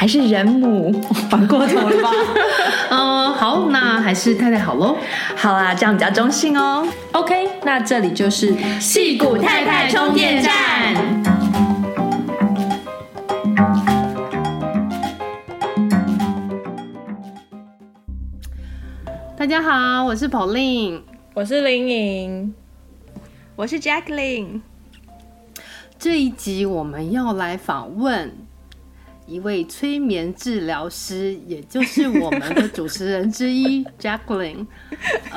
还是人母，反过头了吧？嗯，好，那还是太太好喽。好啦，这样比较中性哦。OK，那这里就是戏骨太太充电站。大家好，我是 Pauline，我是林颖，我是 Jacqueline。这一集我们要来访问。一位催眠治疗师，也就是我们的主持人之一，Jacqueline。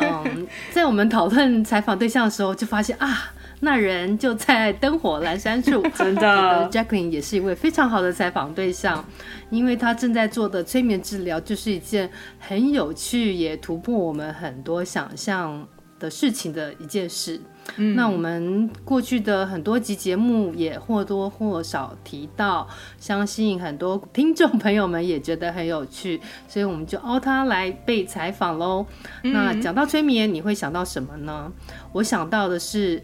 嗯，在我们讨论采访对象的时候，就发现啊，那人就在灯火阑珊处。真的，Jacqueline 也是一位非常好的采访对象，因为他正在做的催眠治疗就是一件很有趣，也突破我们很多想象的事情的一件事。嗯，那我们过去的很多集节目也或多或少提到，相信很多听众朋友们也觉得很有趣，所以我们就邀他来被采访喽。嗯。那讲到催眠，你会想到什么呢？我想到的是，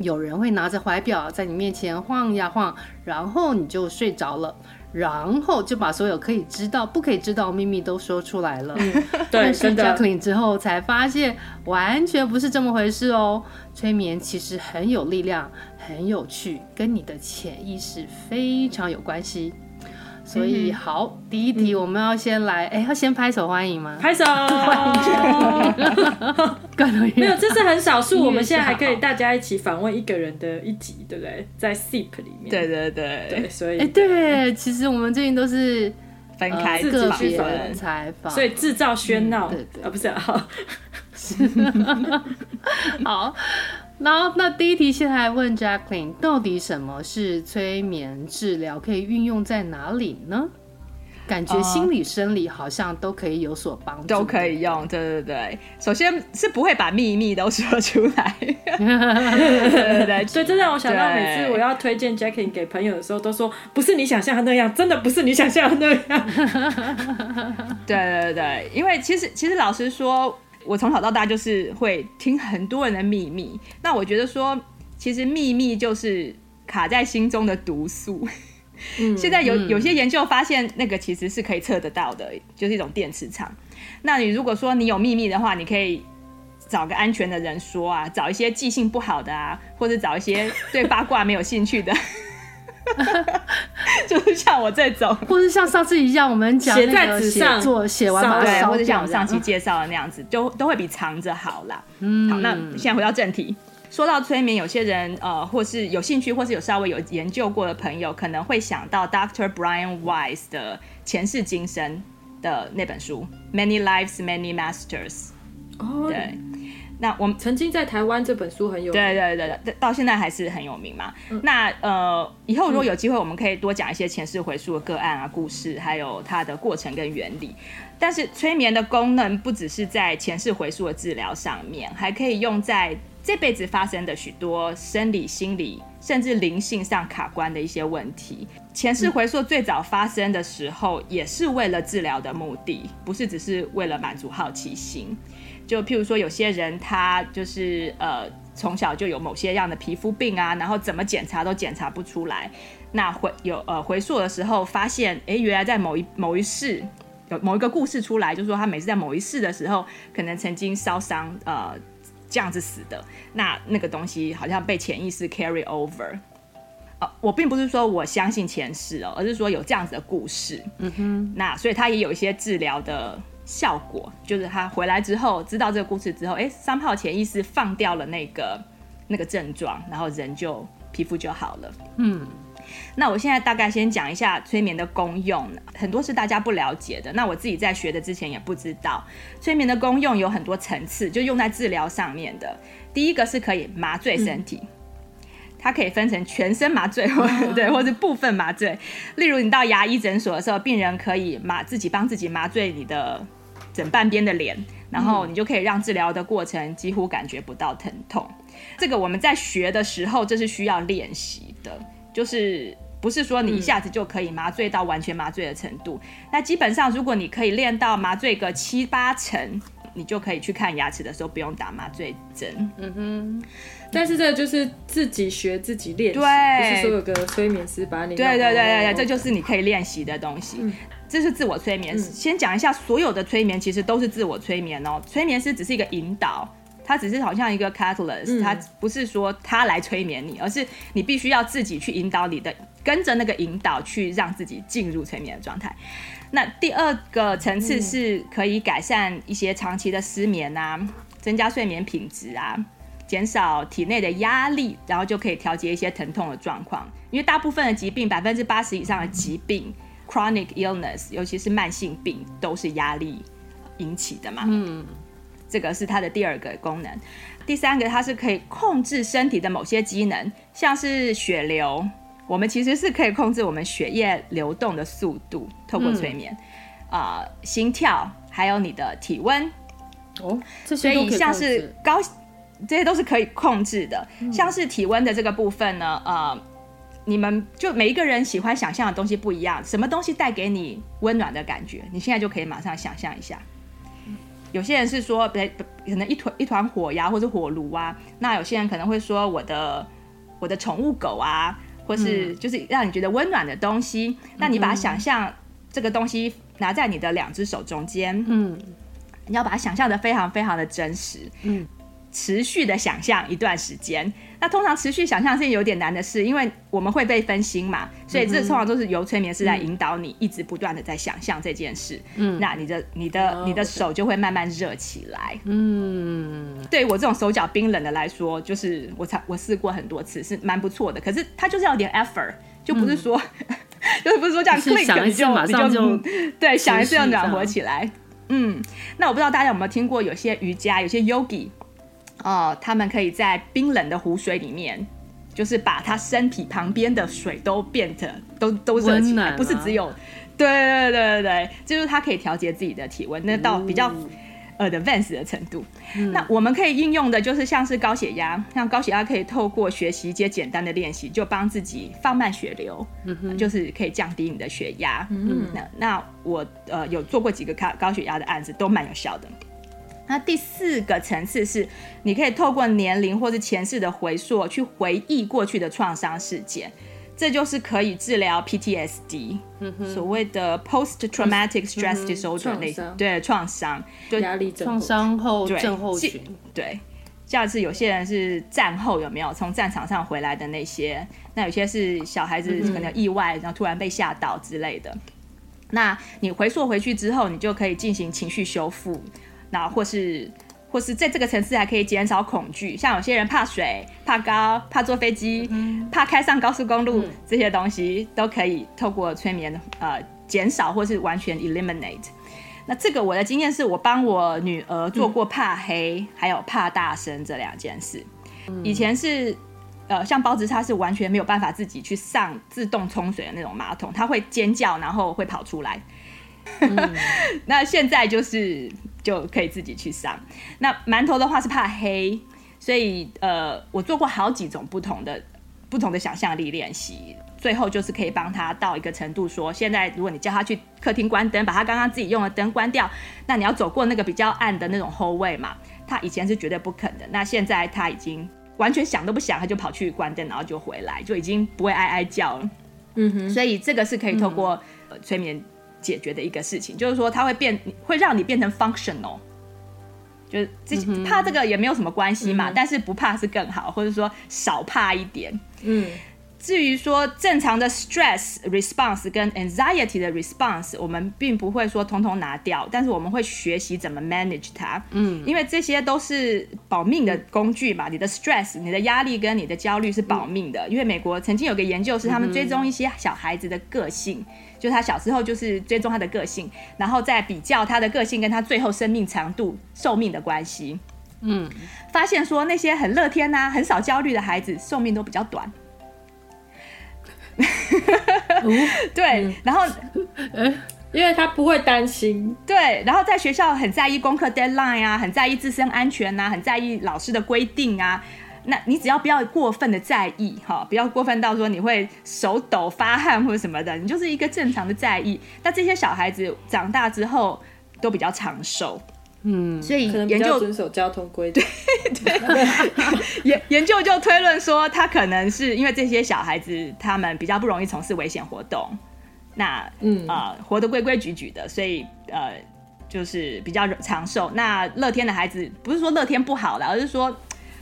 有人会拿着怀表在你面前晃呀晃，然后你就睡着了。然后就把所有可以知道、不可以知道的秘密都说出来了。嗯、对，但是 Jacqueline 之后才发现，完全不是这么回事哦。催眠其实很有力量，很有趣，跟你的潜意识非常有关系。所以好，第一题我们要先来，哎、嗯，要先拍手欢迎吗？拍手欢迎！没有，这是很少数。我们现在还可以大家一起访问一个人的一集，对不对？在 SIP 里面。对对对对，所以哎，对，其实我们最近都是分开个别人采访，所以制造喧闹。对对啊，不是啊，好。然后，那第一题现在来问 Jacqueline，到底什么是催眠治疗？可以运用在哪里呢？感觉心理、生理好像都可以有所帮助，都可以用。对对对，首先是不会把秘密都说出来。对 对对，所以这让我想到，每次我要推荐 Jacqueline 给朋友的时候，都说不是你想象的那样，真的不是你想象的那样。对对对，因为其实其实老实说。我从小到大就是会听很多人的秘密，那我觉得说，其实秘密就是卡在心中的毒素。嗯、现在有有些研究发现，那个其实是可以测得到的，就是一种电磁场。那你如果说你有秘密的话，你可以找个安全的人说啊，找一些记性不好的啊，或者找一些对八卦没有兴趣的。就是像我这种，或是像上次一样，我们讲写在纸上做写完马上，或者像我上期介绍的那样子，就都会比藏着好啦。嗯，好，那现在回到正题，说到催眠，有些人呃，或是有兴趣，或是有稍微有研究过的朋友，可能会想到 Dr. Brian Weiss 的前世今生的那本书《Many Lives, Many Masters》。哦，对。那我们曾经在台湾这本书很有名，对对对对，到现在还是很有名嘛。嗯、那呃，以后如果有机会，我们可以多讲一些前世回溯的个案啊、故事，还有它的过程跟原理。但是催眠的功能不只是在前世回溯的治疗上面，还可以用在这辈子发生的许多生理、心理甚至灵性上卡关的一些问题。前世回溯最早发生的时候，也是为了治疗的目的，不是只是为了满足好奇心。就譬如说，有些人他就是呃，从小就有某些样的皮肤病啊，然后怎么检查都检查不出来。那回有呃回溯的时候，发现哎，原来在某一某一世有某一个故事出来，就是说他每次在某一世的时候，可能曾经烧伤呃这样子死的。那那个东西好像被潜意识 carry over。呃，我并不是说我相信前世哦，而是说有这样子的故事。嗯哼。那所以他也有一些治疗的。效果，就是他回来之后知道这个故事之后，哎，三炮潜意识放掉了那个那个症状，然后人就皮肤就好了。嗯，那我现在大概先讲一下催眠的功用，很多是大家不了解的。那我自己在学的之前也不知道，催眠的功用有很多层次，就用在治疗上面的。第一个是可以麻醉身体。嗯它可以分成全身麻醉，或对，或者部分麻醉。例如，你到牙医诊所的时候，病人可以麻自己帮自己麻醉你的整半边的脸，然后你就可以让治疗的过程几乎感觉不到疼痛。这个我们在学的时候，这是需要练习的，就是不是说你一下子就可以麻醉到完全麻醉的程度。那基本上，如果你可以练到麻醉个七八成，你就可以去看牙齿的时候不用打麻醉针。嗯哼。但是这个就是自己学自己练不是说有个催眠师把你。对对对对对，这就是你可以练习的东西。嗯、这是自我催眠。嗯、先讲一下，所有的催眠其实都是自我催眠哦。催眠师只是一个引导，他只是好像一个 catalyst，他不是说他来催眠你，而是你必须要自己去引导你的，跟着那个引导去让自己进入催眠的状态。那第二个层次是可以改善一些长期的失眠啊，增加睡眠品质啊。减少体内的压力，然后就可以调节一些疼痛的状况。因为大部分的疾病，百分之八十以上的疾病，chronic illness，尤其是慢性病，都是压力引起的嘛。嗯，这个是它的第二个功能。第三个，它是可以控制身体的某些机能，像是血流，我们其实是可以控制我们血液流动的速度，透过催眠。啊、嗯呃，心跳，还有你的体温。哦，这些所以像是高。这些都是可以控制的，像是体温的这个部分呢，呃，你们就每一个人喜欢想象的东西不一样，什么东西带给你温暖的感觉，你现在就可以马上想象一下。有些人是说，可能一团一团火呀，或者火炉啊，那有些人可能会说我的我的宠物狗啊，或是就是让你觉得温暖的东西，那你把它想象这个东西拿在你的两只手中间，嗯，你要把它想象的非常非常的真实，嗯。持续的想象一段时间，那通常持续想象是有点难的事，因为我们会被分心嘛，所以这通常都是由催眠师来引导你，一直不断的在想象这件事。嗯，那你的、你的、你的手就会慢慢热起来。嗯，对我这种手脚冰冷的来说，就是我才我试过很多次，是蛮不错的。可是它就是要点 effort，就不是说，嗯、就是不是说这样 click 你就马上就 对想一次要暖和起来。嗯，那我不知道大家有没有听过，有些瑜伽，有些 yogi。哦，他们可以在冰冷的湖水里面，就是把他身体旁边的水都变得都都热起来，不是只有，对对对对对，就是他可以调节自己的体温，那到比较呃 advanced 的程度。嗯、那我们可以应用的就是像是高血压，像高血压可以透过学习一些简单的练习，就帮自己放慢血流，就是可以降低你的血压。嗯，那那我呃有做过几个高高血压的案子，都蛮有效的。那第四个层次是，你可以透过年龄或是前世的回溯，去回忆过去的创伤事件，这就是可以治疗 PTSD，、嗯、所谓的 Post Traumatic Stress Disorder 类、嗯、对创伤，就压力创伤后症候群，对，像是有些人是战后有没有从战场上回来的那些，那有些是小孩子可能意外，然后突然被吓到之类的，那你回溯回去之后，你就可以进行情绪修复。那或是，或是在这个层次还可以减少恐惧，像有些人怕水、怕高、怕坐飞机、嗯、怕开上高速公路，嗯、这些东西都可以透过催眠呃减少或是完全 eliminate。那这个我的经验是我帮我女儿做过怕黑，嗯、还有怕大声这两件事。嗯、以前是呃像包子，他是完全没有办法自己去上自动冲水的那种马桶，他会尖叫，然后会跑出来。嗯、那现在就是就可以自己去上。那馒头的话是怕黑，所以呃，我做过好几种不同的不同的想象力练习，最后就是可以帮他到一个程度说，说现在如果你叫他去客厅关灯，把他刚刚自己用的灯关掉，那你要走过那个比较暗的那种 hallway 嘛，他以前是绝对不肯的。那现在他已经完全想都不想，他就跑去关灯，然后就回来，就已经不会哀哀叫了。嗯哼，所以这个是可以透过、嗯、催眠。解决的一个事情，就是说它会变，会让你变成 functional，就是这怕这个也没有什么关系嘛，嗯、但是不怕是更好，或者说少怕一点。嗯，至于说正常的 stress response 跟 anxiety 的 response，我们并不会说通通拿掉，但是我们会学习怎么 manage 它。嗯，因为这些都是保命的工具嘛。你的 stress、你的压力跟你的焦虑是保命的。因为美国曾经有个研究是他们追踪一些小孩子的个性，就他小时候就是追踪他的个性，然后再比较他的个性跟他最后生命长度、寿命的关系。嗯，发现说那些很乐天呐、啊、很少焦虑的孩子寿命都比较短。对，嗯、然后，因为他不会担心。对，然后在学校很在意功课 deadline 啊，很在意自身安全啊，很在意老师的规定啊。那你只要不要过分的在意哈，不要过分到说你会手抖发汗或者什么的，你就是一个正常的在意。那这些小孩子长大之后都比较长寿。嗯，所以研究遵守交通规则。对对，研研究就推论说，他可能是因为这些小孩子他们比较不容易从事危险活动，那嗯啊、呃、活得规规矩矩的，所以呃就是比较长寿。那乐天的孩子不是说乐天不好了，而是说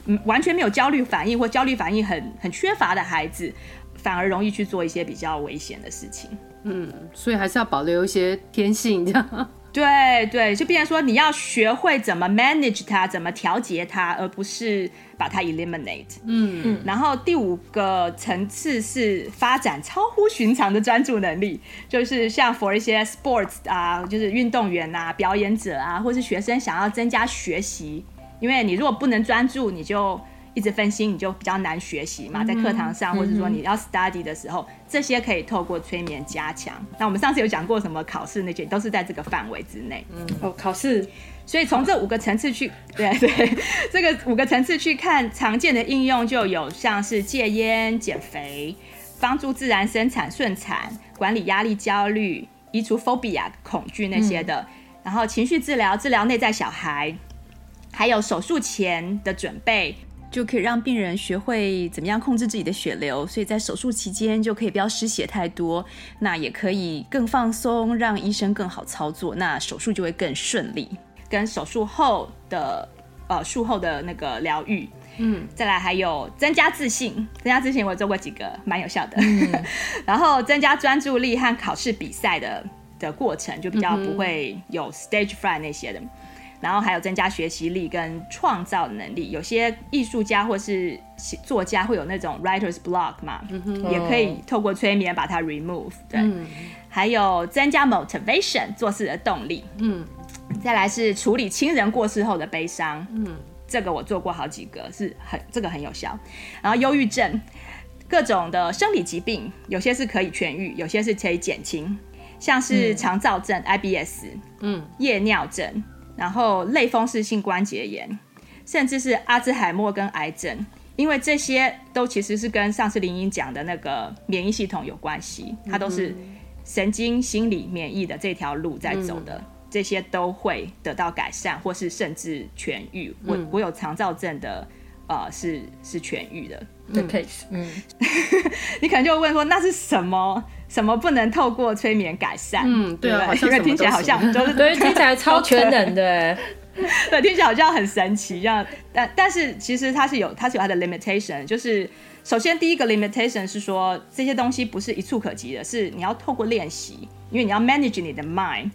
嗯完全没有焦虑反应或焦虑反应很很缺乏的孩子，反而容易去做一些比较危险的事情。嗯，所以还是要保留一些天性这样。对对，就变成说你要学会怎么 manage 它，怎么调节它，而不是把它 eliminate。嗯嗯。然后第五个层次是发展超乎寻常的专注能力，就是像 for 一些 sports 啊，就是运动员啊、表演者啊，或是学生想要增加学习，因为你如果不能专注，你就。一直分心，你就比较难学习嘛，在课堂上，或者说你要 study 的时候，这些可以透过催眠加强。那我们上次有讲过什么考试那些，都是在这个范围之内。嗯，哦，考试，所以从这五个层次去，对对，这个五个层次去看常见的应用，就有像是戒烟、减肥、帮助自然生产顺产、管理压力、焦虑、移除 phobia 恐惧那些的，然后情绪治疗、治疗内在小孩，还有手术前的准备。就可以让病人学会怎么样控制自己的血流，所以在手术期间就可以不要失血太多，那也可以更放松，让医生更好操作，那手术就会更顺利。跟手术后的呃术后的那个疗愈，嗯，再来还有增加自信，增加自信我做过几个蛮有效的，嗯、然后增加专注力和考试比赛的的过程就比较不会有 stage fright 那些的。然后还有增加学习力跟创造能力，有些艺术家或是作家会有那种 writer's block 嘛，嗯、也可以透过催眠把它 remove。对，嗯、还有增加 motivation 做事的动力。嗯，再来是处理亲人过世后的悲伤。嗯，这个我做过好几个，是很这个很有效。然后忧郁症，各种的生理疾病，有些是可以痊愈，有些是可以减轻，像是肠躁症、嗯、IBS，嗯，夜尿症。然后类风湿性关节炎，甚至是阿兹海默跟癌症，因为这些都其实是跟上次林英讲的那个免疫系统有关系，它都是神经、心理、免疫的这条路在走的，嗯、这些都会得到改善，或是甚至痊愈。我、嗯、我有肠躁症的，呃，是是痊愈的的 case。嗯，你可能就会问说，那是什么？什么不能透过催眠改善？嗯，对啊，因为听起来好像就 是对，听起来 超全能的，对，听起来好像很神奇这样。但但是其实它是有它是有它的 limitation，就是首先第一个 limitation 是说这些东西不是一触可及的，是你要透过练习，因为你要 manage 你的 mind，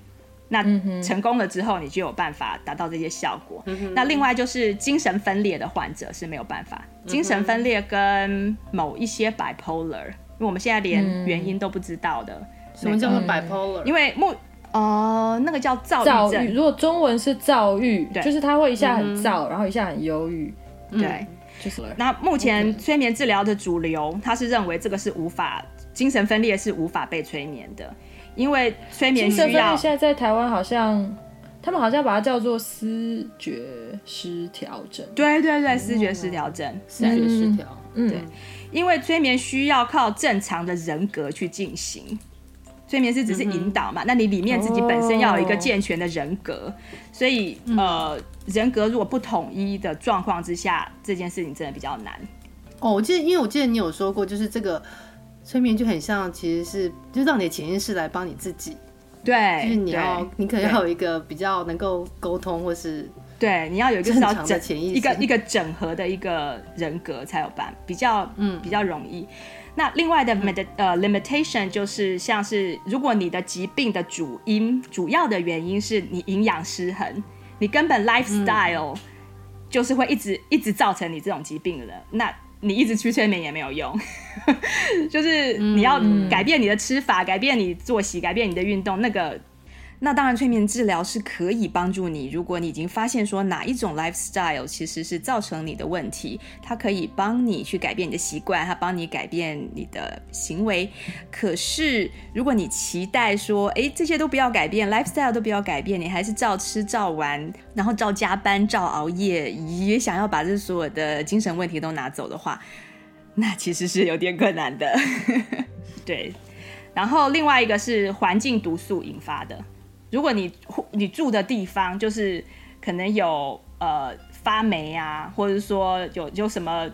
那成功了之后你就有办法达到这些效果。嗯、那另外就是精神分裂的患者是没有办法，精神分裂跟某一些 bipolar。因为我们现在连原因都不知道的，什么叫做 bipolar？因为目呃那个叫躁郁症，如果中文是躁郁，对。就是他会一下很躁，嗯、然后一下很忧郁，对，嗯、就是。那目前催眠治疗的主流，他是认为这个是无法精神分裂是无法被催眠的，因为催眠需要。现在在台湾好像他们好像把它叫做思觉失调症，对对对，思觉失调症，思觉失调，嗯。对。因为催眠需要靠正常的人格去进行，催眠是只是引导嘛，嗯、那你里面自己本身要有一个健全的人格，哦、所以呃，人格如果不统一的状况之下，这件事情真的比较难。哦，我记得，因为我记得你有说过，就是这个催眠就很像，其实是就让你的潜意识来帮你自己，对，就是你要你可能要有一个比较能够沟通或是。对，你要有一个比较整一个一个整合的一个人格才有办，比较嗯。比较容易。那另外的 med 呃 limitation 就是像是如果你的疾病的主因主要的原因是你营养失衡，你根本 lifestyle 就是会一直一直造成你这种疾病的，那你一直去催眠也没有用，就是你要改变你的吃法，改变你作息，改变你的运动，那个。那当然，催眠治疗是可以帮助你。如果你已经发现说哪一种 lifestyle 其实是造成你的问题，它可以帮你去改变你的习惯，它帮你改变你的行为。可是，如果你期待说，哎，这些都不要改变，lifestyle 都不要改变，你还是照吃照玩，然后照加班、照熬夜，也想要把这所有的精神问题都拿走的话，那其实是有点困难的。对。然后，另外一个是环境毒素引发的。如果你你住的地方就是可能有呃发霉啊，或者说有有什么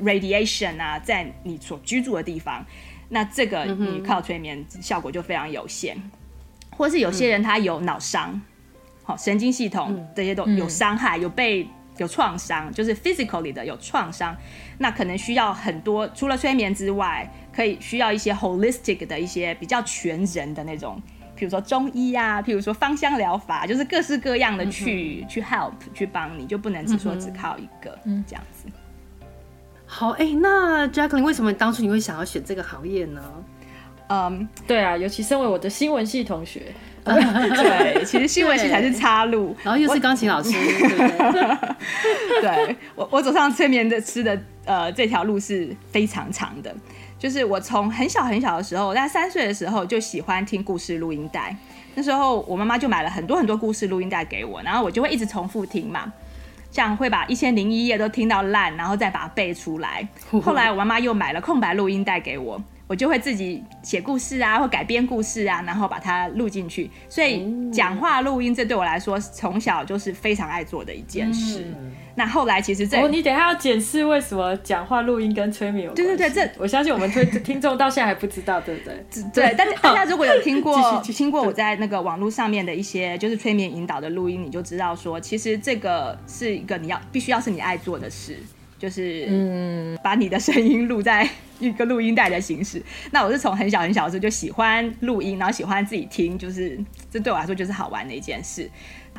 radiation 啊，在你所居住的地方，那这个你靠催眠效果就非常有限。嗯、或是有些人他有脑伤，好、嗯、神经系统这些都有伤害，有被有创伤，就是 physically 的有创伤，那可能需要很多除了催眠之外，可以需要一些 holistic 的一些比较全人的那种。比如说中医呀、啊，譬如说芳香疗法，就是各式各样的去、嗯、去 help 去帮你，就不能只说只靠一个、嗯、这样子。好，哎、欸，那 Jacqueline 为什么当初你会想要选这个行业呢？嗯，对啊，尤其身为我的新闻系同学，对，其实新闻系才是岔路，然后又是钢琴老师，对，我我走上催眠的吃的呃这条路是非常长的。就是我从很小很小的时候，在三岁的时候就喜欢听故事录音带。那时候我妈妈就买了很多很多故事录音带给我，然后我就会一直重复听嘛，这样会把一千零一夜都听到烂，然后再把它背出来。后来我妈妈又买了空白录音带给我，我就会自己写故事啊，或改编故事啊，然后把它录进去。所以讲话录音这对我来说，从小就是非常爱做的一件事。那后来其实这，哦，你等一下要解释为什么讲话录音跟催眠有关系？对对对，这我相信我们推听众到现在还不知道，对不对？对，但 是大家如果有听过 听过我在那个网络上面的一些就是催眠引导的录音，你就知道说，其实这个是一个你要必须要是你爱做的事，就是嗯，把你的声音录在一个录音带的形式。那我是从很小很小的时候就喜欢录音，然后喜欢自己听，就是这对我来说就是好玩的一件事。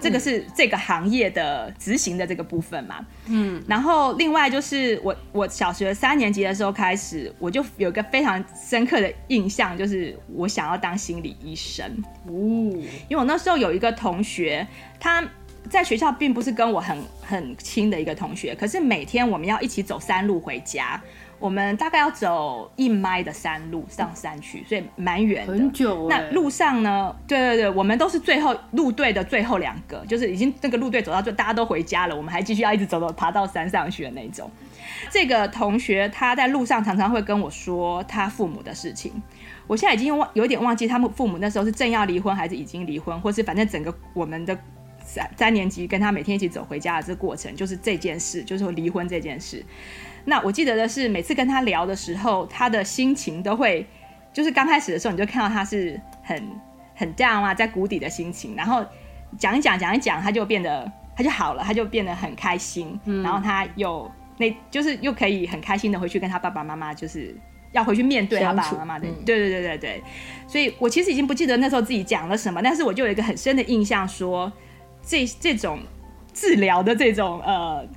这个是这个行业的执行的这个部分嘛，嗯，然后另外就是我我小学三年级的时候开始，我就有一个非常深刻的印象，就是我想要当心理医生，哦，因为我那时候有一个同学，他在学校并不是跟我很很亲的一个同学，可是每天我们要一起走山路回家。我们大概要走一迈的山路上山去，所以蛮远的。很久。那路上呢？对对对，我们都是最后路队的最后两个，就是已经那个路队走到就，大家都回家了，我们还继续要一直走走爬到山上去的那种。这个同学他在路上常常会跟我说他父母的事情，我现在已经忘有点忘记他们父母那时候是正要离婚还是已经离婚，或是反正整个我们的三三年级跟他每天一起走回家的这个过程，就是这件事，就是离婚这件事。那我记得的是，每次跟他聊的时候，他的心情都会，就是刚开始的时候，你就看到他是很很 down 啊，在谷底的心情。然后讲一讲，讲一讲，他就变得他就好了，他就变得很开心。嗯、然后他又那，就是又可以很开心的回去跟他爸爸妈妈，就是要回去面对他爸爸妈妈的。嗯、对对对对对。所以我其实已经不记得那时候自己讲了什么，但是我就有一个很深的印象说，说这这种治疗的这种呃。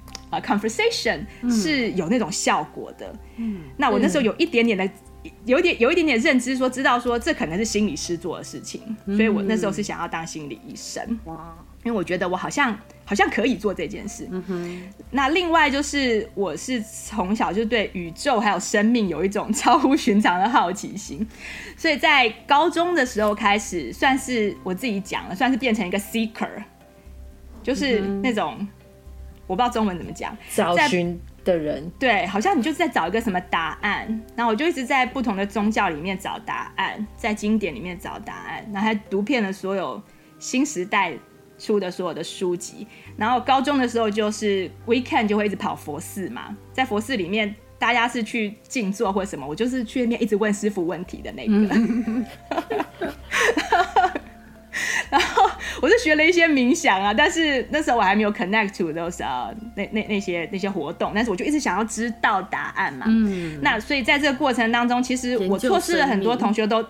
Conversation 是有那种效果的。嗯，那我那时候有一点点的，有一点有一点点认知，说知道说这可能是心理师做的事情，所以我那时候是想要当心理医生。哇，因为我觉得我好像好像可以做这件事。嗯哼。那另外就是我是从小就对宇宙还有生命有一种超乎寻常的好奇心，所以在高中的时候开始，算是我自己讲了，算是变成一个 seeker，就是那种。我不知道中文怎么讲，找寻的人，对，好像你就是在找一个什么答案，然后我就一直在不同的宗教里面找答案，在经典里面找答案，然后还读遍了所有新时代出的所有的书籍，然后高中的时候就是 weekend 就会一直跑佛寺嘛，在佛寺里面大家是去静坐或者什么，我就是去那边一直问师傅问题的那个。嗯 然后我是学了一些冥想啊，但是那时候我还没有 connect to those 啊，那那那些那些活动，但是我就一直想要知道答案嘛。嗯，那所以在这个过程当中，其实我错失了很多同学都，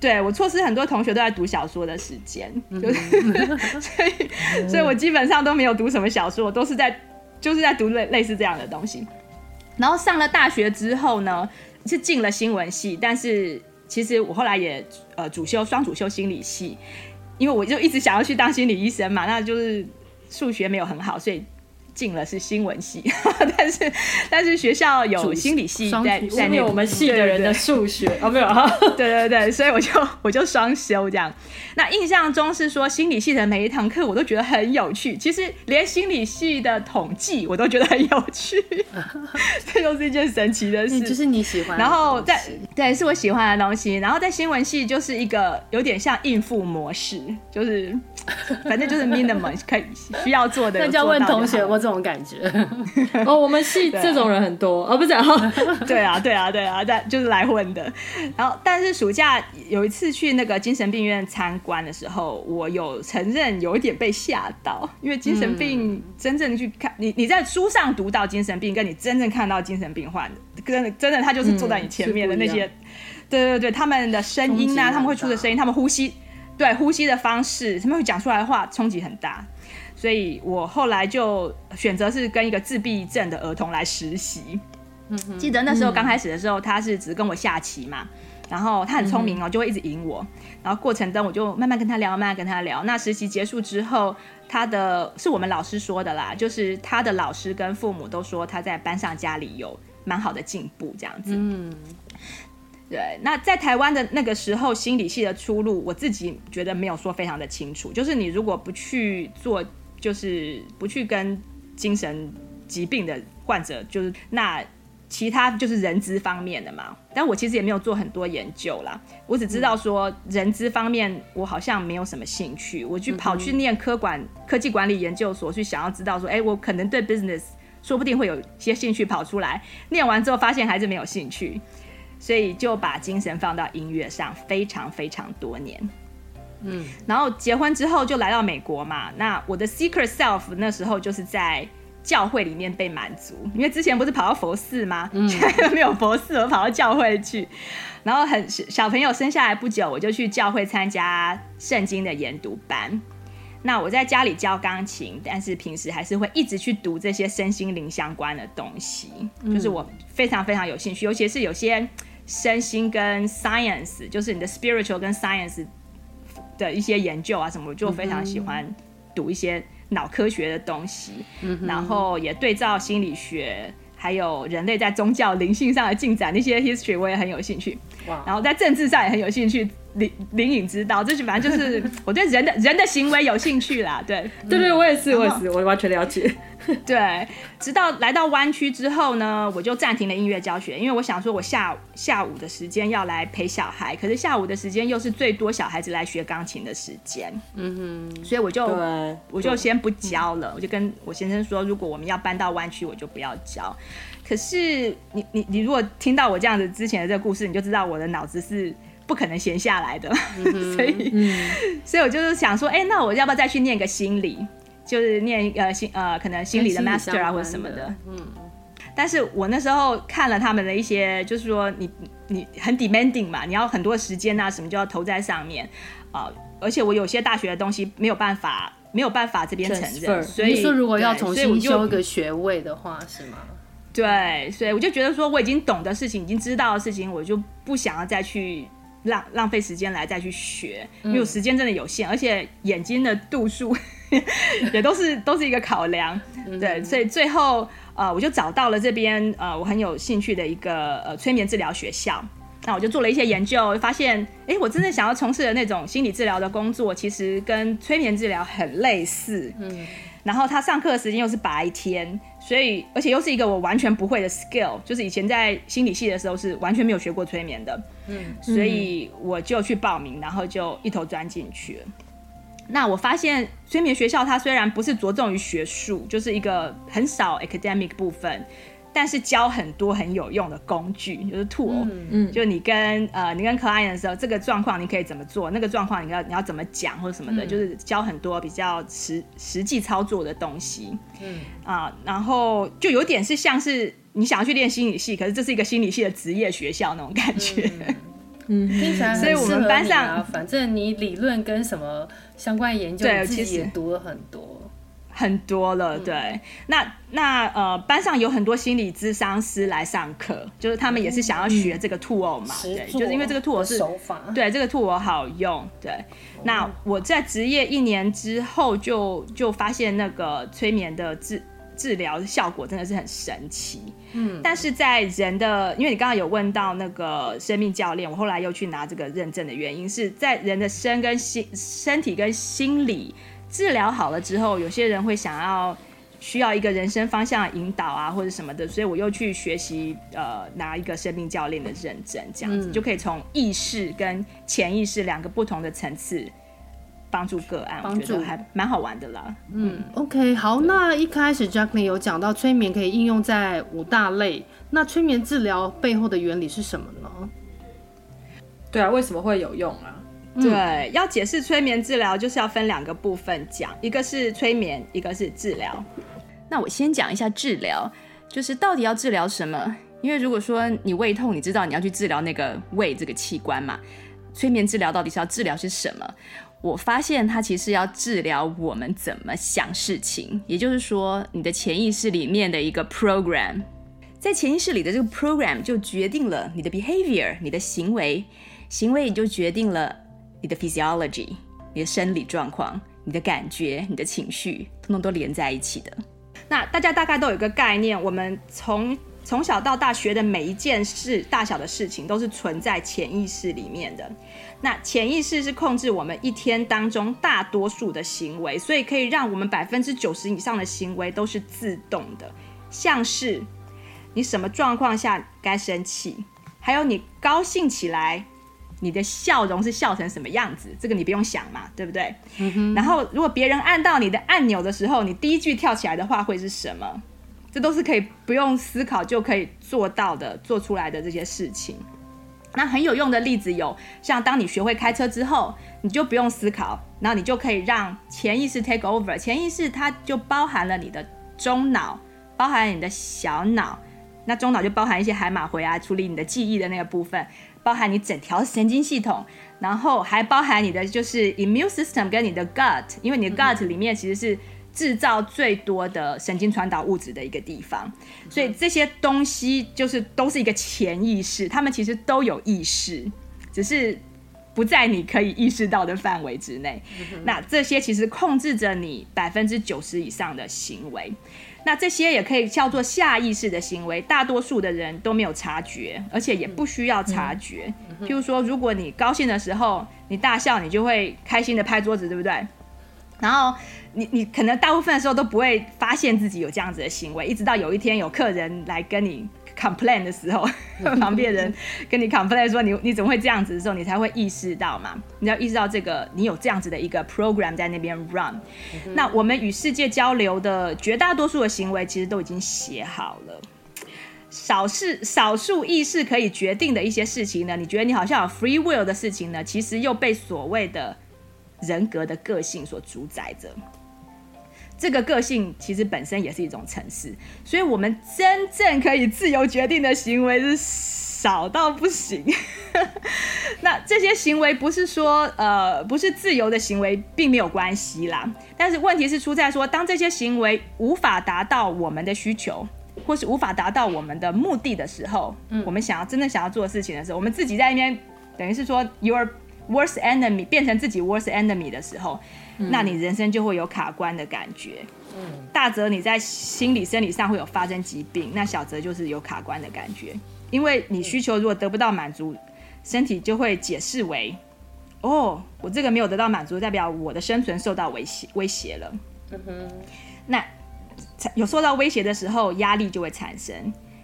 对我错失很多同学都在读小说的时间，就是、嗯、所以所以我基本上都没有读什么小说，我都是在就是在读类类似这样的东西。然后上了大学之后呢，是进了新闻系，但是其实我后来也呃主修双主修心理系，因为我就一直想要去当心理医生嘛，那就是数学没有很好，所以。进了是新闻系，但是但是学校有心理系在在念，我们系的人的数学哦没有哈，对对对，所以我就我就双修这样。那印象中是说心理系的每一堂课我都觉得很有趣，其实连心理系的统计我都觉得很有趣，这又是一件神奇的事。就是你喜欢，然后在对是我喜欢的东西，然后在新闻系就是一个有点像应付模式，就是反正就是 minimum 可以需要做的。那就要问同学我。这种感觉。哦，我们系这种人很多。哦，不是啊，对啊，对啊，对啊，在就是来混的。然后，但是暑假有一次去那个精神病院参观的时候，我有承认有一点被吓到，因为精神病真正去看你，你在书上读到精神病，跟你真正看到精神病患，跟真的他就是坐在你前面的那些，对对对，他们的声音啊，他们会出的声音，他们呼吸，对呼吸的方式，他们会讲出来的话，冲击很大。所以我后来就选择是跟一个自闭症的儿童来实习。嗯，记得那时候刚开始的时候，他是只跟我下棋嘛，然后他很聪明哦，就会一直赢我。然后过程中我就慢慢跟他聊，慢慢跟他聊。那实习结束之后，他的是我们老师说的啦，就是他的老师跟父母都说他在班上家里有蛮好的进步，这样子。嗯，对。那在台湾的那个时候，心理系的出路，我自己觉得没有说非常的清楚。就是你如果不去做。就是不去跟精神疾病的患者，就是那其他就是人资方面的嘛。但我其实也没有做很多研究啦，我只知道说人资方面我好像没有什么兴趣。我去跑去念科管科技管理研究所，去想要知道说，哎，我可能对 business 说不定会有些兴趣跑出来。念完之后发现还是没有兴趣，所以就把精神放到音乐上，非常非常多年。嗯，然后结婚之后就来到美国嘛。那我的 secret self 那时候就是在教会里面被满足，因为之前不是跑到佛寺吗？嗯，现在没有佛寺，我跑到教会去。然后很小朋友生下来不久，我就去教会参加圣经的研读班。那我在家里教钢琴，但是平时还是会一直去读这些身心灵相关的东西，就是我非常非常有兴趣，尤其是有些身心跟 science，就是你的 spiritual 跟 science。的一些研究啊什么，我就非常喜欢读一些脑科学的东西，嗯、然后也对照心理学，还有人类在宗教灵性上的进展那些 history，我也很有兴趣。哇然后在政治上也很有兴趣。灵灵隐之道，这是反正就是 我对人的人的行为有兴趣啦，对，对对，我也是，我也是，我完全了解。对，直到来到湾区之后呢，我就暂停了音乐教学，因为我想说，我下下午的时间要来陪小孩，可是下午的时间又是最多小孩子来学钢琴的时间，嗯哼，所以我就我就先不教了，我就跟我先生说，如果我们要搬到湾区，我就不要教。可是你你你如果听到我这样子之前的这个故事，你就知道我的脑子是。不可能闲下来的，所以，嗯、所以我就是想说，哎、欸，那我要不要再去念个心理，就是念呃心呃可能心理的 master 啊或者什么的，嗯。但是我那时候看了他们的一些，就是说你你很 demanding 嘛，你要很多时间啊什么就要投在上面啊、呃，而且我有些大学的东西没有办法没有办法这边承认所以说如果要重新修一个学位的话是吗？对，所以我就觉得说我已经懂的事情，已经知道的事情，我就不想要再去。浪浪费时间来再去学，因为时间真的有限，嗯、而且眼睛的度数 也都是都是一个考量，嗯、对，所以最后呃我就找到了这边呃我很有兴趣的一个呃催眠治疗学校，那我就做了一些研究，发现哎、欸、我真的想要从事的那种心理治疗的工作，其实跟催眠治疗很类似，嗯。然后他上课的时间又是白天，所以而且又是一个我完全不会的 skill，就是以前在心理系的时候是完全没有学过催眠的，嗯，所以我就去报名，然后就一头钻进去了。那我发现催眠学校它虽然不是着重于学术，就是一个很少 academic 部分，但是教很多很有用的工具，就是 tool，嗯，就你跟呃你跟 client 的时候，这个状况你可以怎么做，那个状况你要你要怎么讲或者什么的，嗯、就是教很多比较实实际操作的东西，嗯。啊，然后就有点是像是你想要去练心理系，可是这是一个心理系的职业学校那种感觉，嗯，听起来很适合你啊，所以我们班上反正你理论跟什么相关研究，对，自己也读了很多。很多了，对，那那呃，班上有很多心理咨商师来上课，就是他们也是想要学这个 tool 嘛，嗯、对，就是因为这个 tool 是手法，对，这个 tool 好用，对。嗯、那我在职业一年之后就，就就发现那个催眠的治治疗效果真的是很神奇，嗯。但是在人的，因为你刚刚有问到那个生命教练，我后来又去拿这个认证的原因是在人的身跟心、身体跟心理。治疗好了之后，有些人会想要需要一个人生方向引导啊，或者什么的，所以我又去学习，呃，拿一个生命教练的认证，这样子、嗯、就可以从意识跟潜意识两个不同的层次帮助个案，帮助还蛮好玩的啦。嗯，OK，好，那一开始 Jacqueline 有讲到催眠可以应用在五大类，那催眠治疗背后的原理是什么呢？对啊，为什么会有用啊？对，要解释催眠治疗，就是要分两个部分讲，一个是催眠，一个是治疗。那我先讲一下治疗，就是到底要治疗什么？因为如果说你胃痛，你知道你要去治疗那个胃这个器官嘛？催眠治疗到底是要治疗些什么？我发现它其实要治疗我们怎么想事情，也就是说，你的潜意识里面的一个 program，在潜意识里的这个 program 就决定了你的 behavior，你的行为，行为也就决定了。你的 physiology，你的生理状况，你的感觉，你的情绪，通通都连在一起的。那大家大概都有一个概念，我们从从小到大学的每一件事，大小的事情，都是存在潜意识里面的。那潜意识是控制我们一天当中大多数的行为，所以可以让我们百分之九十以上的行为都是自动的。像是你什么状况下该生气，还有你高兴起来。你的笑容是笑成什么样子？这个你不用想嘛，对不对？嗯、然后，如果别人按到你的按钮的时候，你第一句跳起来的话会是什么？这都是可以不用思考就可以做到的、做出来的这些事情。那很有用的例子有，像当你学会开车之后，你就不用思考，然后你就可以让潜意识 take over。潜意识它就包含了你的中脑，包含了你的小脑。那中脑就包含一些海马回啊，处理你的记忆的那个部分。包含你整条神经系统，然后还包含你的就是 immune system 跟你的 gut，因为你的 gut 里面其实是制造最多的神经传导物质的一个地方，所以这些东西就是都是一个潜意识，他们其实都有意识，只是不在你可以意识到的范围之内。那这些其实控制着你百分之九十以上的行为。那这些也可以叫做下意识的行为，大多数的人都没有察觉，而且也不需要察觉。譬如说，如果你高兴的时候，你大笑，你就会开心的拍桌子，对不对？然后你你可能大部分的时候都不会发现自己有这样子的行为，一直到有一天有客人来跟你。Complain 的时候，旁边人跟你 complain 说你你怎么会这样子的时候，你才会意识到嘛？你要意识到这个，你有这样子的一个 program 在那边 run。那我们与世界交流的绝大多数的行为，其实都已经写好了。少是少数意识可以决定的一些事情呢？你觉得你好像有 free will 的事情呢？其实又被所谓的人格的个性所主宰着。这个个性其实本身也是一种程式，所以我们真正可以自由决定的行为是少到不行。那这些行为不是说呃不是自由的行为，并没有关系啦。但是问题是出在说，当这些行为无法达到我们的需求，或是无法达到我们的目的的时候，嗯，我们想要真正想要做的事情的时候，我们自己在那边等于是说 your worst enemy 变成自己 worst enemy 的时候。那你人生就会有卡关的感觉，嗯，大则你在心理生理上会有发生疾病，那小则就是有卡关的感觉，因为你需求如果得不到满足，身体就会解释为，哦，我这个没有得到满足，代表我的生存受到威胁威胁了，嗯哼，那有受到威胁的时候，压力就会产生，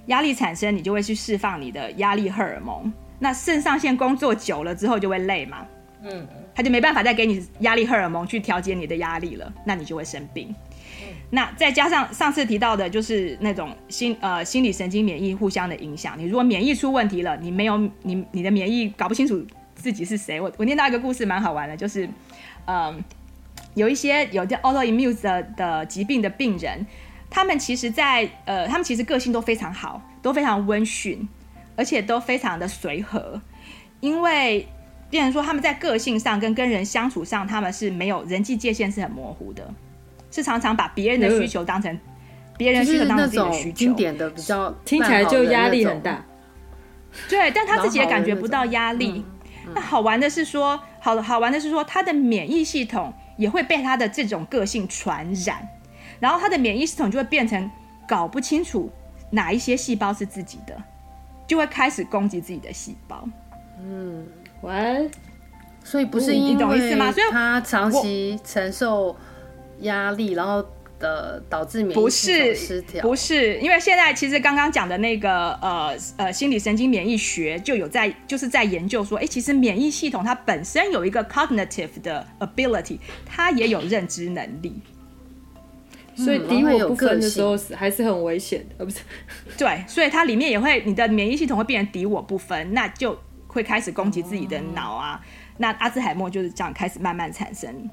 压力产生，你就会去释放你的压力荷尔蒙，那肾上腺工作久了之后就会累嘛。嗯，他就没办法再给你压力荷尔蒙去调节你的压力了，那你就会生病。嗯、那再加上上次提到的，就是那种心呃心理神经免疫互相的影响。你如果免疫出问题了，你没有你你的免疫搞不清楚自己是谁。我我念到一个故事蛮好玩的，就是嗯、呃、有一些有叫 autoimmune 的的疾病的病人，他们其实在呃他们其实个性都非常好，都非常温驯，而且都非常的随和，因为。变成说他们在个性上跟跟人相处上，他们是没有人际界限，是很模糊的，是常常把别人的需求当成别人需求当成自己的需求。经典的比较听起来就压力很大。对，但他自己也感觉不到压力。那好玩的是说，好好玩的是说，他的免疫系统也会被他的这种个性传染，然后他的免疫系统就会变成搞不清楚哪一些细胞是自己的，就会开始攻击自己的细胞。嗯。喂，所以不是因为他长期承受压力，然后的导致免疫系统失调？不是，因为现在其实刚刚讲的那个呃呃心理神经免疫学就有在就是在研究说，哎，其实免疫系统它本身有一个 cognitive 的 ability，它也有认知能力，所以敌我不分的时候还是很危险的，呃不是？对，所以它里面也会你的免疫系统会变成敌我不分，那就。会开始攻击自己的脑啊，那阿兹海默就是这样开始慢慢产生。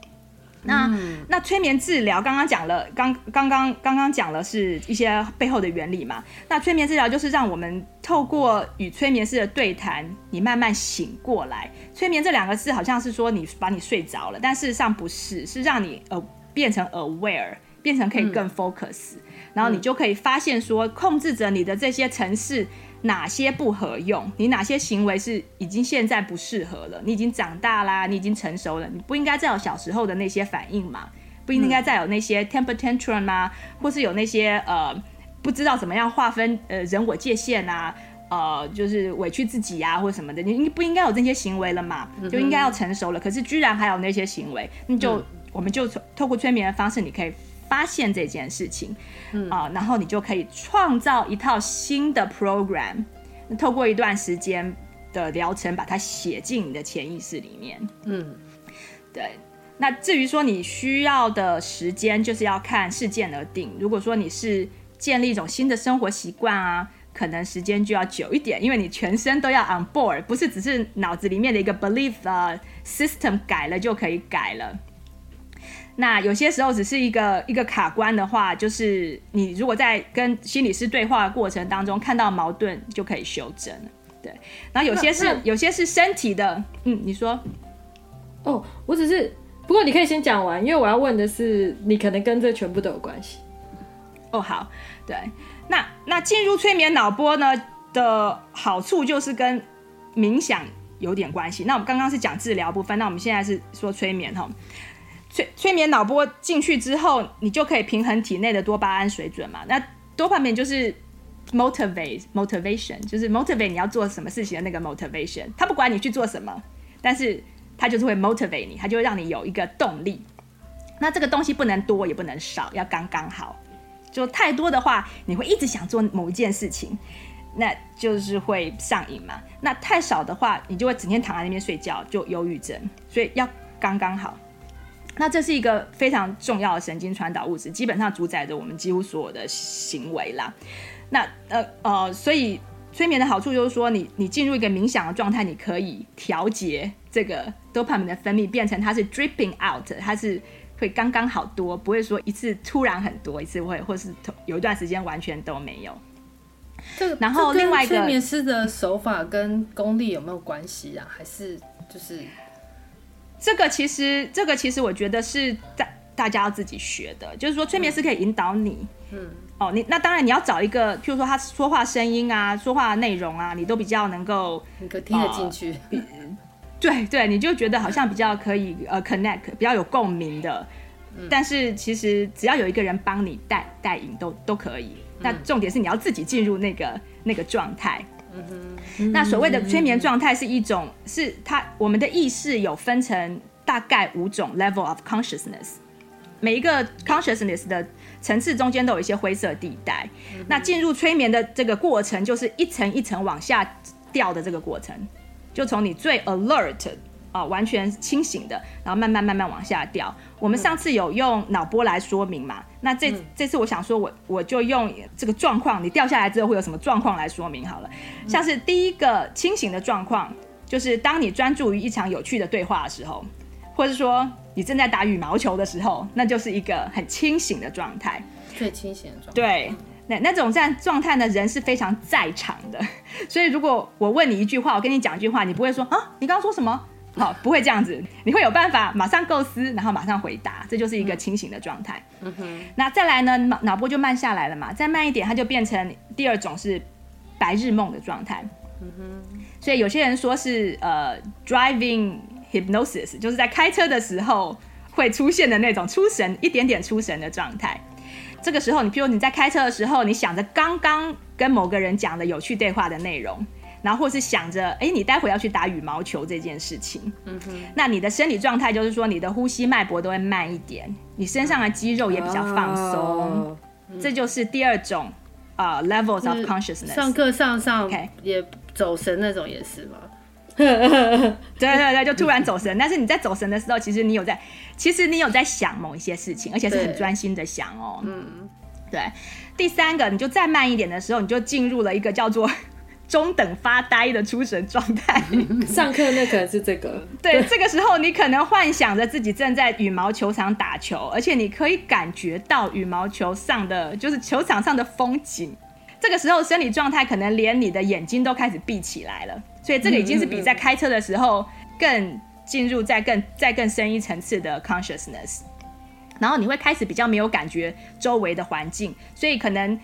那那催眠治疗刚刚讲了，刚刚刚刚刚讲了是一些背后的原理嘛。那催眠治疗就是让我们透过与催眠师的对谈，你慢慢醒过来。催眠这两个字好像是说你把你睡着了，但事实上不是，是让你呃变成 aware，变成可以更 focus，然后你就可以发现说控制着你的这些程式。哪些不合用？你哪些行为是已经现在不适合了？你已经长大啦，你已经成熟了，你不应该再有小时候的那些反应嘛？不应该再有那些 temper tantrum 啊？或是有那些呃不知道怎么样划分呃人我界限啊？呃，就是委屈自己啊或什么的，你不应该有这些行为了嘛？就应该要成熟了。可是居然还有那些行为，那就、嗯、我们就透过催眠的方式，你可以。发现这件事情，嗯啊，然后你就可以创造一套新的 program，透过一段时间的疗程，把它写进你的潜意识里面。嗯，对。那至于说你需要的时间，就是要看事件而定。如果说你是建立一种新的生活习惯啊，可能时间就要久一点，因为你全身都要 on board，不是只是脑子里面的一个 belief、uh, system 改了就可以改了。那有些时候只是一个一个卡关的话，就是你如果在跟心理师对话的过程当中看到矛盾，就可以修正。对，然后有些是有些是身体的，嗯，你说，哦，我只是，不过你可以先讲完，因为我要问的是，你可能跟这全部都有关系。哦，好，对，那那进入催眠脑波呢的好处就是跟冥想有点关系。那我们刚刚是讲治疗部分，那我们现在是说催眠哈。催催眠脑波进去之后，你就可以平衡体内的多巴胺水准嘛。那多巴胺就是 motivate motivation，就是 motivate 你要做什么事情的那个 motivation。他不管你去做什么，但是他就是会 motivate 你，他就会让你有一个动力。那这个东西不能多也不能少，要刚刚好。就太多的话，你会一直想做某一件事情，那就是会上瘾嘛。那太少的话，你就会整天躺在那边睡觉，就忧郁症。所以要刚刚好。那这是一个非常重要的神经传导物质，基本上主宰着我们几乎所有的行为啦。那呃呃，所以催眠的好处就是说你，你你进入一个冥想的状态，你可以调节这个多巴胺的分泌，变成它是 dripping out，它是会刚刚好多，不会说一次突然很多，一次会或是有一段时间完全都没有。这个，然后另外一个催眠师的手法跟功力有没有关系啊？还是就是？这个其实，这个其实我觉得是大大家要自己学的，就是说催眠师可以引导你，嗯，哦，你那当然你要找一个，譬如说他说话声音啊，说话的内容啊，你都比较能够，你可听得进去，呃、对对，你就觉得好像比较可以呃 connect，比较有共鸣的，嗯、但是其实只要有一个人帮你带带引都都可以，那重点是你要自己进入那个那个状态。那所谓的催眠状态是一种，是它我们的意识有分成大概五种 level of consciousness，每一个 consciousness 的层次中间都有一些灰色地带。那进入催眠的这个过程，就是一层一层往下掉的这个过程，就从你最 alert 呃、完全清醒的，然后慢慢慢慢往下掉。我们上次有用脑波来说明嘛？那这这次我想说我我就用这个状况，你掉下来之后会有什么状况来说明好了。像是第一个清醒的状况，就是当你专注于一场有趣的对话的时候，或者说你正在打羽毛球的时候，那就是一个很清醒的状态。最清醒的状态。对。那那种这样状态呢人是非常在场的，所以如果我问你一句话，我跟你讲一句话，你不会说啊，你刚刚说什么？好，不会这样子，你会有办法马上构思，然后马上回答，这就是一个清醒的状态。嗯哼。那再来呢，脑脑波就慢下来了嘛，再慢一点，它就变成第二种是白日梦的状态。嗯哼。所以有些人说是呃，driving hypnosis，就是在开车的时候会出现的那种出神，一点点出神的状态。这个时候，你譬如你在开车的时候，你想着刚刚跟某个人讲的有趣对话的内容，然后或是想着，哎，你待会要去打羽毛球这件事情，嗯哼，那你的生理状态就是说，你的呼吸脉搏都会慢一点，你身上的肌肉也比较放松，哦、这就是第二种啊、uh, levels of consciousness。上课上上也走神那种也是吗？对对对，就突然走神。但是你在走神的时候，其实你有在，其实你有在想某一些事情，而且是很专心的想哦。嗯，对。第三个，你就再慢一点的时候，你就进入了一个叫做中等发呆的出神状态。上课那可能是这个。对，这个时候你可能幻想着自己正在羽毛球场打球，而且你可以感觉到羽毛球上的就是球场上的风景。这个时候生理状态可能连你的眼睛都开始闭起来了。所以这个已经是比在开车的时候更进入在更在更深一层次的 consciousness，然后你会开始比较没有感觉周围的环境，所以可能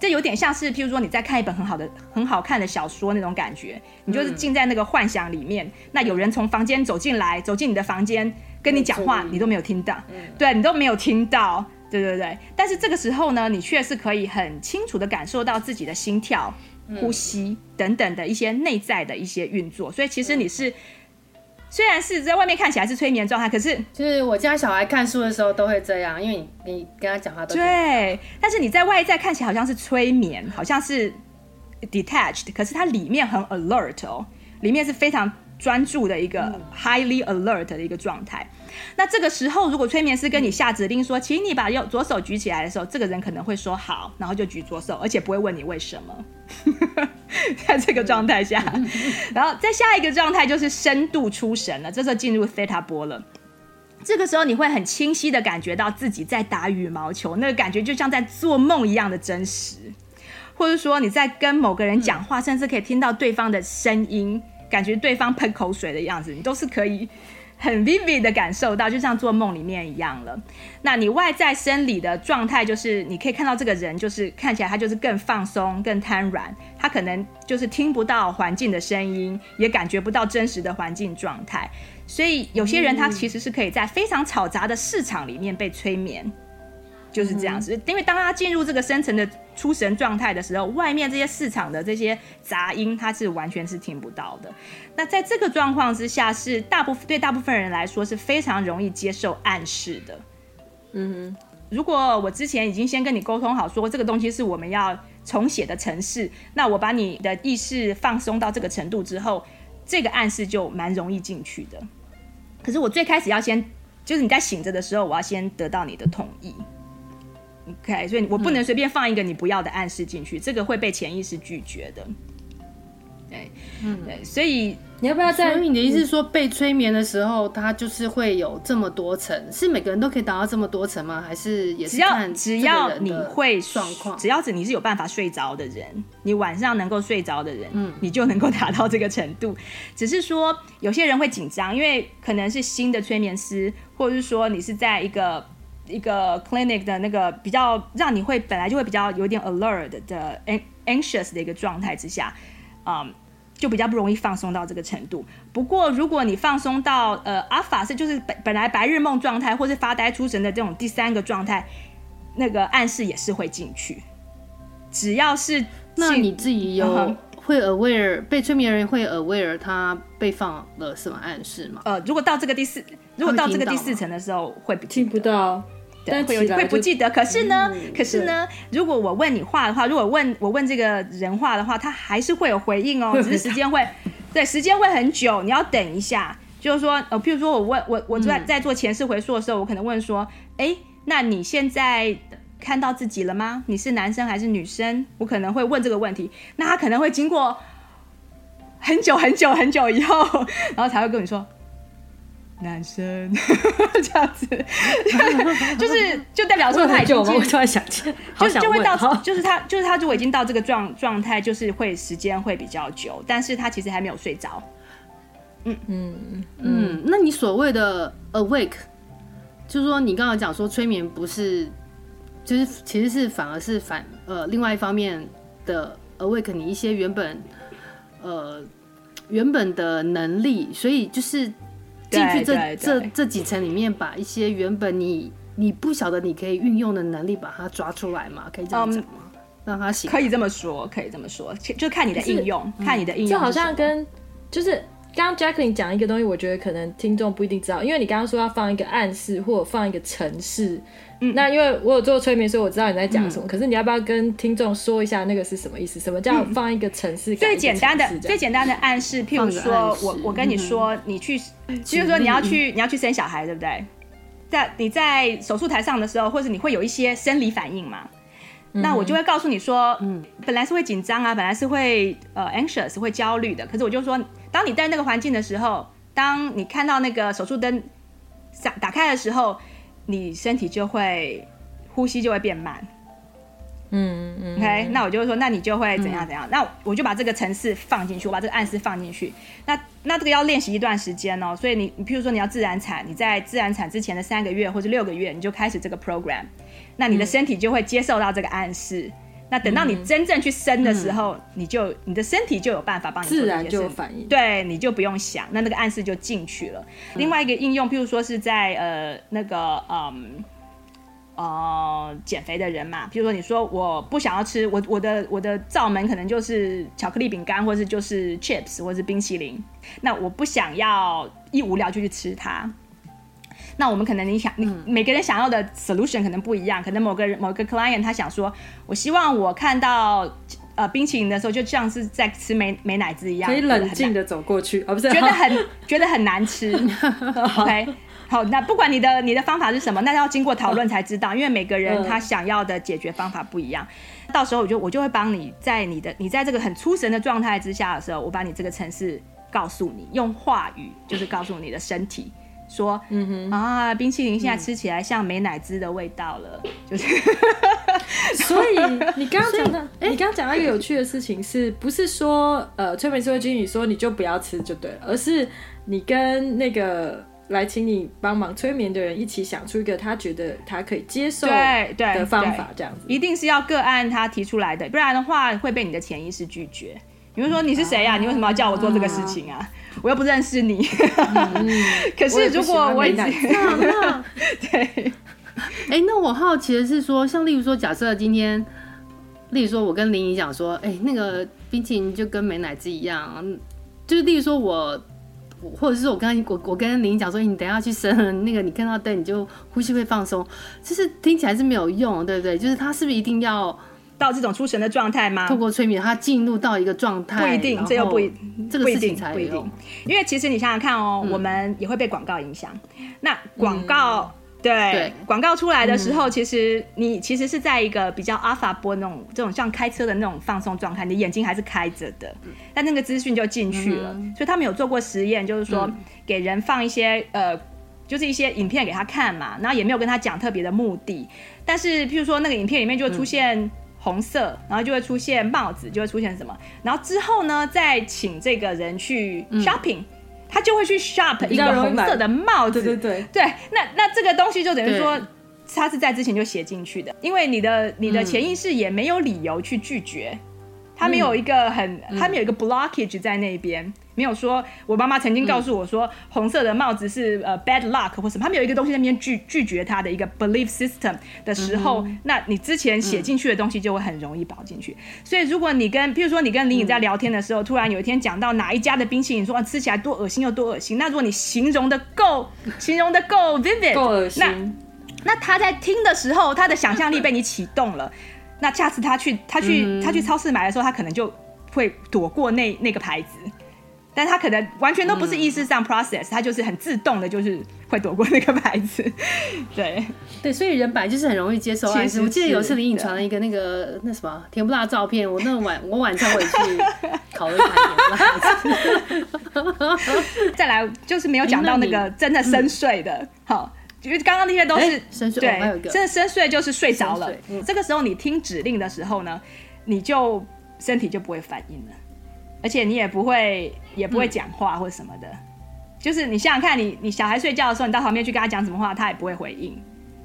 这有点像是譬如说你在看一本很好的很好看的小说那种感觉，你就是浸在那个幻想里面，那有人从房间走进来，走进你的房间跟你讲话，你都没有听到，对，你都没有听到，对对对，但是这个时候呢，你却是可以很清楚的感受到自己的心跳。呼吸等等的一些内在的一些运作，所以其实你是虽然是在外面看起来是催眠状态，可是就是我家小孩看书的时候都会这样，因为你你跟他讲话都对，但是你在外在看起来好像是催眠，好像是 detached，可是它里面很 alert 哦，里面是非常专注的一个 highly alert 的一个状态。那这个时候，如果催眠师跟你下指令说，请你把右左手举起来的时候，这个人可能会说好，然后就举左手，而且不会问你为什么。在这个状态下，然后再下一个状态就是深度出神了，这时候进入 theta 波了。这个时候你会很清晰的感觉到自己在打羽毛球，那个感觉就像在做梦一样的真实，或者说你在跟某个人讲话，甚至可以听到对方的声音，感觉对方喷口水的样子，你都是可以。很 vivid 的感受到，就像做梦里面一样了。那你外在生理的状态，就是你可以看到这个人，就是看起来他就是更放松、更瘫软，他可能就是听不到环境的声音，也感觉不到真实的环境状态。所以有些人他其实是可以在非常嘈杂的市场里面被催眠。就是这样子，因为当他进入这个深层的出神状态的时候，外面这些市场的这些杂音，他是完全是听不到的。那在这个状况之下，是大部分对大部分人来说是非常容易接受暗示的。嗯哼，如果我之前已经先跟你沟通好，说这个东西是我们要重写的程式，那我把你的意识放松到这个程度之后，这个暗示就蛮容易进去的。可是我最开始要先，就是你在醒着的时候，我要先得到你的同意。OK，所以我不能随便放一个你不要的暗示进去，嗯、这个会被潜意识拒绝的。对，嗯，对，所以你要不要再？所以你的意思是说，被催眠的时候，它就是会有这么多层，是每个人都可以达到这么多层吗？还是也是要只要你会状况，只要是你是有办法睡着的人，你晚上能够睡着的人，嗯，你就能够达到这个程度。只是说有些人会紧张，因为可能是新的催眠师，或者是说你是在一个。一个 clinic 的那个比较让你会本来就会比较有点 alert 的 anxious 的一个状态之下，嗯，就比较不容易放松到这个程度。不过如果你放松到呃 alpha 是就是本本来白日梦状态或是发呆出神的这种第三个状态，那个暗示也是会进去。只要是那你自己有会 aware 被催眠人会 aware 他被放了什么暗示吗？呃，如果到这个第四如果到这个第四层的时候会听不到。但，会有会不记得，可是呢，嗯、可是呢，如果我问你话的话，如果问我问这个人话的话，他还是会有回应哦，只是时间会，对，时间会很久，你要等一下，就是说，呃，譬如说我问我我在在做前世回溯的时候，我可能问说，哎、欸，那你现在看到自己了吗？你是男生还是女生？我可能会问这个问题。那他可能会经过很久很久很久以后，然后才会跟你说。男生 这样子，就是就代表说他已经，我突然想起，就就会到，就是他就是他如果已经到这个状状态，就是会时间会比较久，但是他其实还没有睡着。嗯嗯嗯，那你所谓的 awake，就是说你刚刚讲说催眠不是，就是其实是反而是反呃另外一方面的 awake，你一些原本呃原本的能力，所以就是。进去这这这几层里面，把一些原本你你不晓得你可以运用的能力，把它抓出来嘛？可以这样讲吗？嗯、让他行。可以这么说，可以这么说，就看你的应用，看你的应用。就好像跟就是刚刚 Jacqueline 讲一个东西，我觉得可能听众不一定知道，因为你刚刚说要放一个暗示或者放一个程式。嗯，那因为我有做催眠，所以我知道你在讲什么。嗯、可是你要不要跟听众说一下那个是什么意思？什么叫放一个城市？最简单的、最简单的暗示，譬如说我我跟你说，你去，就是说你要去你要去生小孩，对不对？在你在手术台上的时候，或者你会有一些生理反应嘛？嗯、那我就会告诉你说，嗯，本来是会紧张啊，本来是会呃 anxious 会焦虑的。可是我就说，当你在那个环境的时候，当你看到那个手术灯打打开的时候。你身体就会呼吸就会变慢，嗯嗯，OK，那我就会说，那你就会怎样怎样，嗯、那我就把这个程式放进去，我把这个暗示放进去。那那这个要练习一段时间哦，所以你你譬如说你要自然产，你在自然产之前的三个月或者六个月，你就开始这个 program，那你的身体就会接受到这个暗示。嗯、那等到你真正去生的时候，嗯、你就你的身体就有办法帮你自然就有反应，对，你就不用想，那那个暗示就进去了。嗯、另外一个应用，譬如说是在呃那个嗯。呃，减肥的人嘛，譬如说你说我不想要吃，我我的我的罩门可能就是巧克力饼干，或是就是 chips，或是冰淇淋，那我不想要一无聊就去吃它。那我们可能你想，你每个人想要的 solution 可能不一样，可能某个人某个 client 他想说，我希望我看到呃冰淇淋的时候，就像是在吃美美奶滋一样，可以冷静的走过去，哦不是，觉得很 觉得很难吃，OK。好，那不管你的你的方法是什么，那要经过讨论才知道，因为每个人他想要的解决方法不一样。到时候我就我就会帮你在你的你在这个很出神的状态之下的时候，我把你这个城市告诉你，用话语就是告诉你的身体说，嗯哼啊，冰淇淋现在吃起来像美乃滋的味道了，嗯、就是。所以你刚刚讲的，你刚刚讲到一个有趣的事情是，是不是说呃催眠师会建议你说你就不要吃就对了，而是你跟那个。来，请你帮忙催眠的人一起想出一个他觉得他可以接受的方法，这样子一定是要个案他提出来的，不然的话会被你的潜意识拒绝。你会说你是谁呀、啊？你为什么要叫我做这个事情啊？啊我又不认识你。嗯、可是如果我已经 对，哎、欸，那我好奇的是说，像例如说，假设今天，例如说我跟林怡讲说，哎、欸，那个冰淇淋就跟美奶滋一样，就是例如说我。或者是我刚我我跟林讲说，你等一下去生那个，你看到灯你就呼吸会放松，就是听起来是没有用，对不对？就是他是不是一定要到这种出神的状态吗？透过催眠，他进入到一个状态，不一定，这又不一这个事情才不一定，因为其实你想想看哦，嗯、我们也会被广告影响，那广告。嗯对，广告出来的时候，其实你其实是在一个比较阿法波那种这种像开车的那种放松状态，你眼睛还是开着的，但那个资讯就进去了。所以他们有做过实验，就是说给人放一些呃，就是一些影片给他看嘛，然后也没有跟他讲特别的目的，但是譬如说那个影片里面就会出现红色，然后就会出现帽子，就会出现什么，然后之后呢再请这个人去 shopping。他就会去 shop 一个红色的帽子，对对对，对，那那这个东西就等于说，他是在之前就写进去的，因为你的你的潜意识也没有理由去拒绝。他没有一个很，他没有一个 blockage 在那边，嗯、没有说，我妈妈曾经告诉我说，红色的帽子是呃 bad luck 或什么，他们有一个东西在那边拒拒绝他的一个 belief system 的时候，嗯、那你之前写进去的东西就会很容易跑进去。嗯、所以如果你跟，譬如说你跟林颖在聊天的时候，嗯、突然有一天讲到哪一家的冰淇淋，说、啊、吃起来多恶心又多恶心，那如果你形容的够，形容的够 vivid，够恶心，那那他在听的时候，他的想象力被你启动了。那下次他去他去他去超市买的时候，他可能就会躲过那那个牌子，但他可能完全都不是意识上 process，他、嗯、就是很自动的，就是会躲过那个牌子。对对，所以人本来就是很容易接受暗示。我记得有一次林颖传了一个那个那什么甜不辣照片，我那晚我晚上回去烤了一盘甜不辣。再来就是没有讲到那个真的深睡的，好、嗯，因为刚刚那些都是、欸、深睡，对，真的深睡就是睡着了、嗯。这个时候你听指令的时候呢，你就身体就不会反应了。而且你也不会，也不会讲话或者什么的、嗯，就是你想想看你，你小孩睡觉的时候，你到旁边去跟他讲什么话，他也不会回应。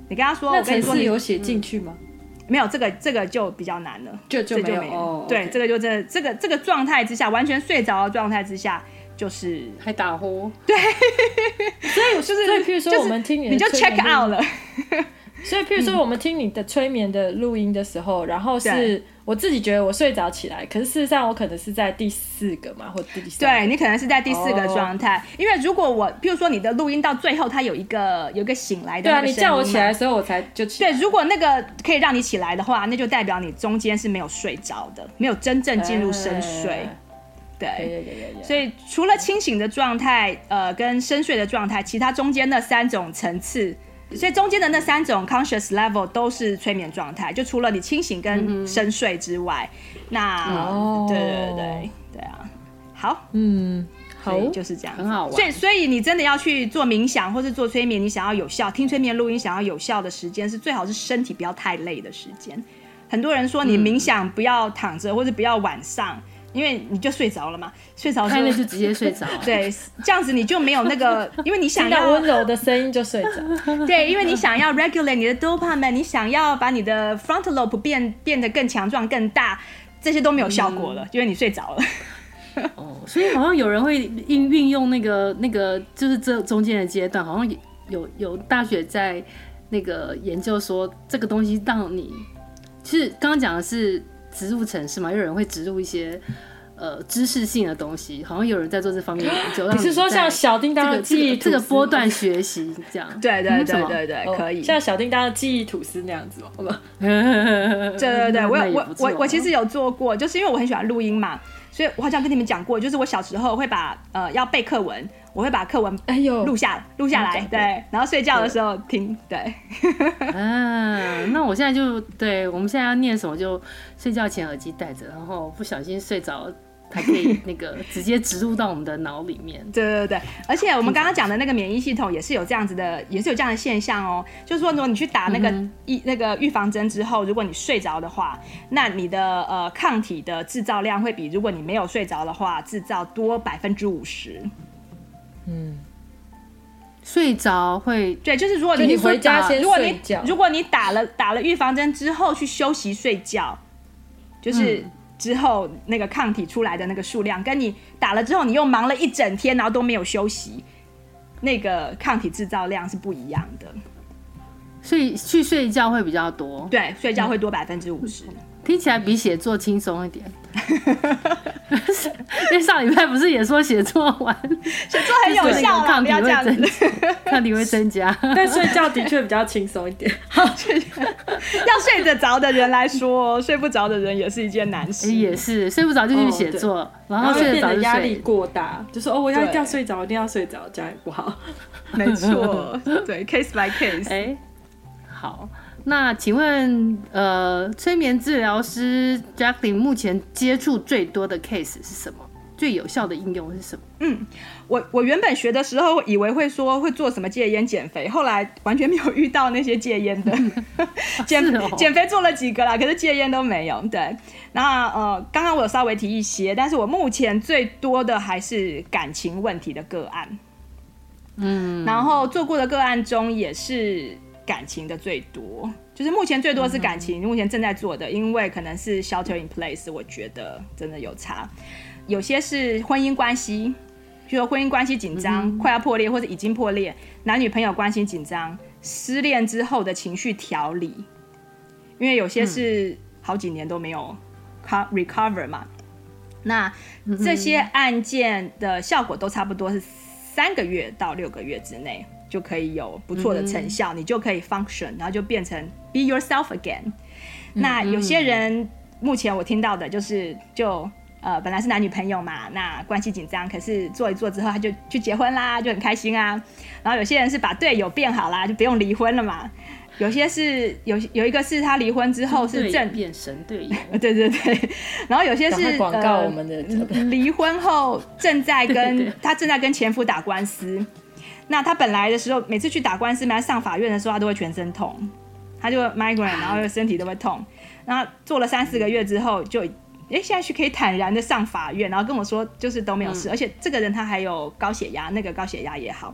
你跟他说，我跟你说，你有写进去吗、嗯？没有，这个这个就比较难了，就就没有。没有哦、对.这个就这这个这个状态之下，完全睡着的状态之下，就是还打呼。对，所以 就是，所以譬如说我们听你，你就 check out 了。所以譬如说我们听你的催眠的录音的时候，然后是。我自己觉得我睡着起来，可是事实上我可能是在第四个嘛，或第三个。对，你可能是在第四个状态，oh. 因为如果我，譬如说你的录音到最后，它有一个有一个醒来的，对啊，你叫我起来的时候，我才就起来。对，如果那个可以让你起来的话，那就代表你中间是没有睡着的，没有真正进入深睡。欸、对，对，对，对，对，所以除了清醒的状态，呃，跟深睡的状态，其他中间那三种层次。所以中间的那三种 conscious level 都是催眠状态，就除了你清醒跟深睡之外，嗯、那、哦、对对对对啊，好，嗯，好，就是这样，很好玩。所以所以你真的要去做冥想或是做催眠，你想要有效听催眠录音，想要有效的时间是最好是身体不要太累的时间。很多人说你冥想不要躺着、嗯、或者不要晚上。因为你就睡着了嘛，睡着了就直接睡着。对，这样子你就没有那个，因为你想要温柔的声音就睡着。对，因为你想要 regulate 你的 dopamine，你想要把你的 frontal lobe 变变得更强壮、更大，这些都没有效果了，嗯、因为你睡着了。哦，所以好像有人会运运用那个那个，就是这中间的阶段，好像有有大学在那个研究说，这个东西让你，其实刚刚讲的是。植入城市嘛，又有人会植入一些呃知识性的东西，好像有人在做这方面研究。你是说像小叮当的记忆这个波段 学习这样？对对对对对，可以像小叮当的记忆吐司那样子吗？对对对，我有我我我其实有做过，就是因为我很喜欢录音嘛，所以我好像跟你们讲过，就是我小时候会把呃要背课文。我会把课文哎呦录下录下来，对，然后睡觉的时候听，对。嗯，那我现在就对，我们现在要念什么就睡觉前耳机戴着，然后不小心睡着，还可以那个直接植入到我们的脑里面。对对对，而且我们刚刚讲的那个免疫系统也是有这样子的，也是有这样的现象哦。就是说，如果你去打那个预、嗯、那个预防针之后，如果你睡着的话，那你的呃抗体的制造量会比如果你没有睡着的话制造多百分之五十。嗯，睡着会对，就是如果你回家先睡觉，如果你打了打了预防针之后去休息睡觉，就是之后那个抗体出来的那个数量，跟你打了之后你又忙了一整天，然后都没有休息，那个抗体制造量是不一样的。所以去睡觉会比较多，对，睡觉会多百分之五十。听起来比写作轻松一点，因为上礼拜不是也说写作完，写作很有效，抗体会增，抗体会增加，但睡觉的确比较轻松一点。好，要睡得着的人来说，睡不着的人也是一件难事。也是睡不着就去写作，哦，然后睡得着压力过大，就说哦，我要一定要睡着，一定要睡着，这样也不好。没错，对，case by case。哎，欸，好。那请问，呃，催眠治疗师 Jacqueline 目前接触最多的 case 是什么？最有效的应用是什么？嗯，我我原本学的时候以为会说会做什么戒烟减肥，后来完全没有遇到那些戒烟的，减、哦、减肥做了几个啦，可是戒烟都没有。对，那呃，刚刚我有稍微提一些，但是我目前最多的还是感情问题的个案。嗯，然后做过的个案中也是。感情的最多，就是目前最多是感情，嗯、目前正在做的，因为可能是 shelter in place，我觉得真的有差。有些是婚姻关系，比如说婚姻关系紧张、嗯，快要破裂或者已经破裂，男女朋友关系紧张，失恋之后的情绪调理，因为有些是好几年都没有 recover 嘛。那这些案件的效果都差不多是三个月到六个月之内。就可以有不错的成效，嗯，你就可以 function，然后就变成 be yourself again。嗯、那有些人目前我听到的就是就呃，本来是男女朋友嘛，那关系紧张，可是做一做之后他就去结婚啦，就很开心啊。然后有些人是把队友变好啦，就不用离婚了嘛。有些是有有一个是他离婚之后是正变神队友，对对对。然后有些是广告我们的离婚后正在跟 他正在跟前夫打官司。那他本来的时候每次去打官司，嘛上法院的时候，他都会全身痛，他就 migraine，然后身体都会痛。然后做了三四个月之后，就哎现在是可以坦然的上法院，然后跟我说就是都没有事，嗯、而且这个人他还有高血压，那个高血压也好，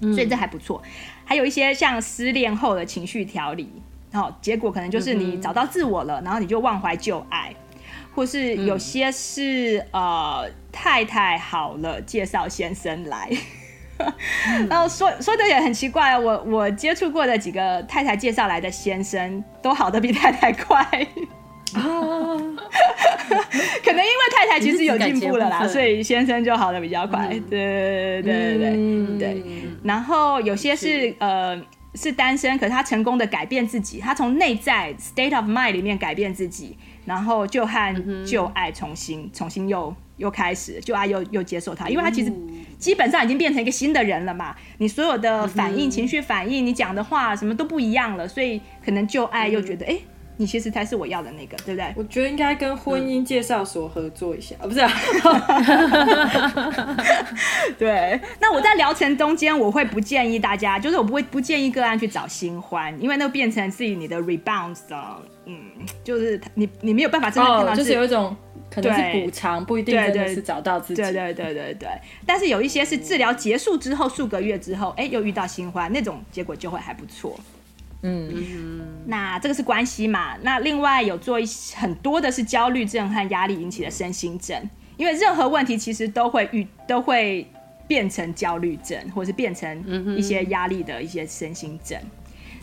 所以这还不错。还有一些像失恋后的情绪调理，然后结果可能就是你找到自我了，然后你就忘怀旧爱，或是有些是、嗯、呃太太好了介绍先生来，然后说说的也很奇怪，我我接触过的几个太太介绍来的先生都好的比太太快，可能因为太太其实有进步了啦，所以先生就好的比较快，对对对对对。嗯。对。然后有些是，是。呃是单身，可是他成功的改变自己，他从内在 state of mind 里面改变自己，然后就和旧爱重新、嗯、重新又又开始，就爱又又接受他，因为他其实基本上已经变成一个新的人了嘛，你所有的反应、嗯、情绪反应，你讲的话什么都不一样了，所以可能旧爱又觉得哎。嗯诶你其实才是我要的那个，对不对？我觉得应该跟婚姻介绍所合作一下，啊、不是、啊？对。那我在疗程中间，我会不建议大家，就是我不会不建议个案去找新欢，因为那变成自己你的 rebound 的，嗯，就是你你没有办法真的看到、哦，就是有一种可能是补偿，不一定真的是找到自己。对对对对对。但是有一些是治疗结束之后数个月之后，哎，又遇到新欢，那种结果就会还不错。嗯，那这个是关系嘛？那另外有做一很多的是焦虑症和压力引起的身心症，因为任何问题其实都会遇都会变成焦虑症，或者是变成一些压力的一些身心症。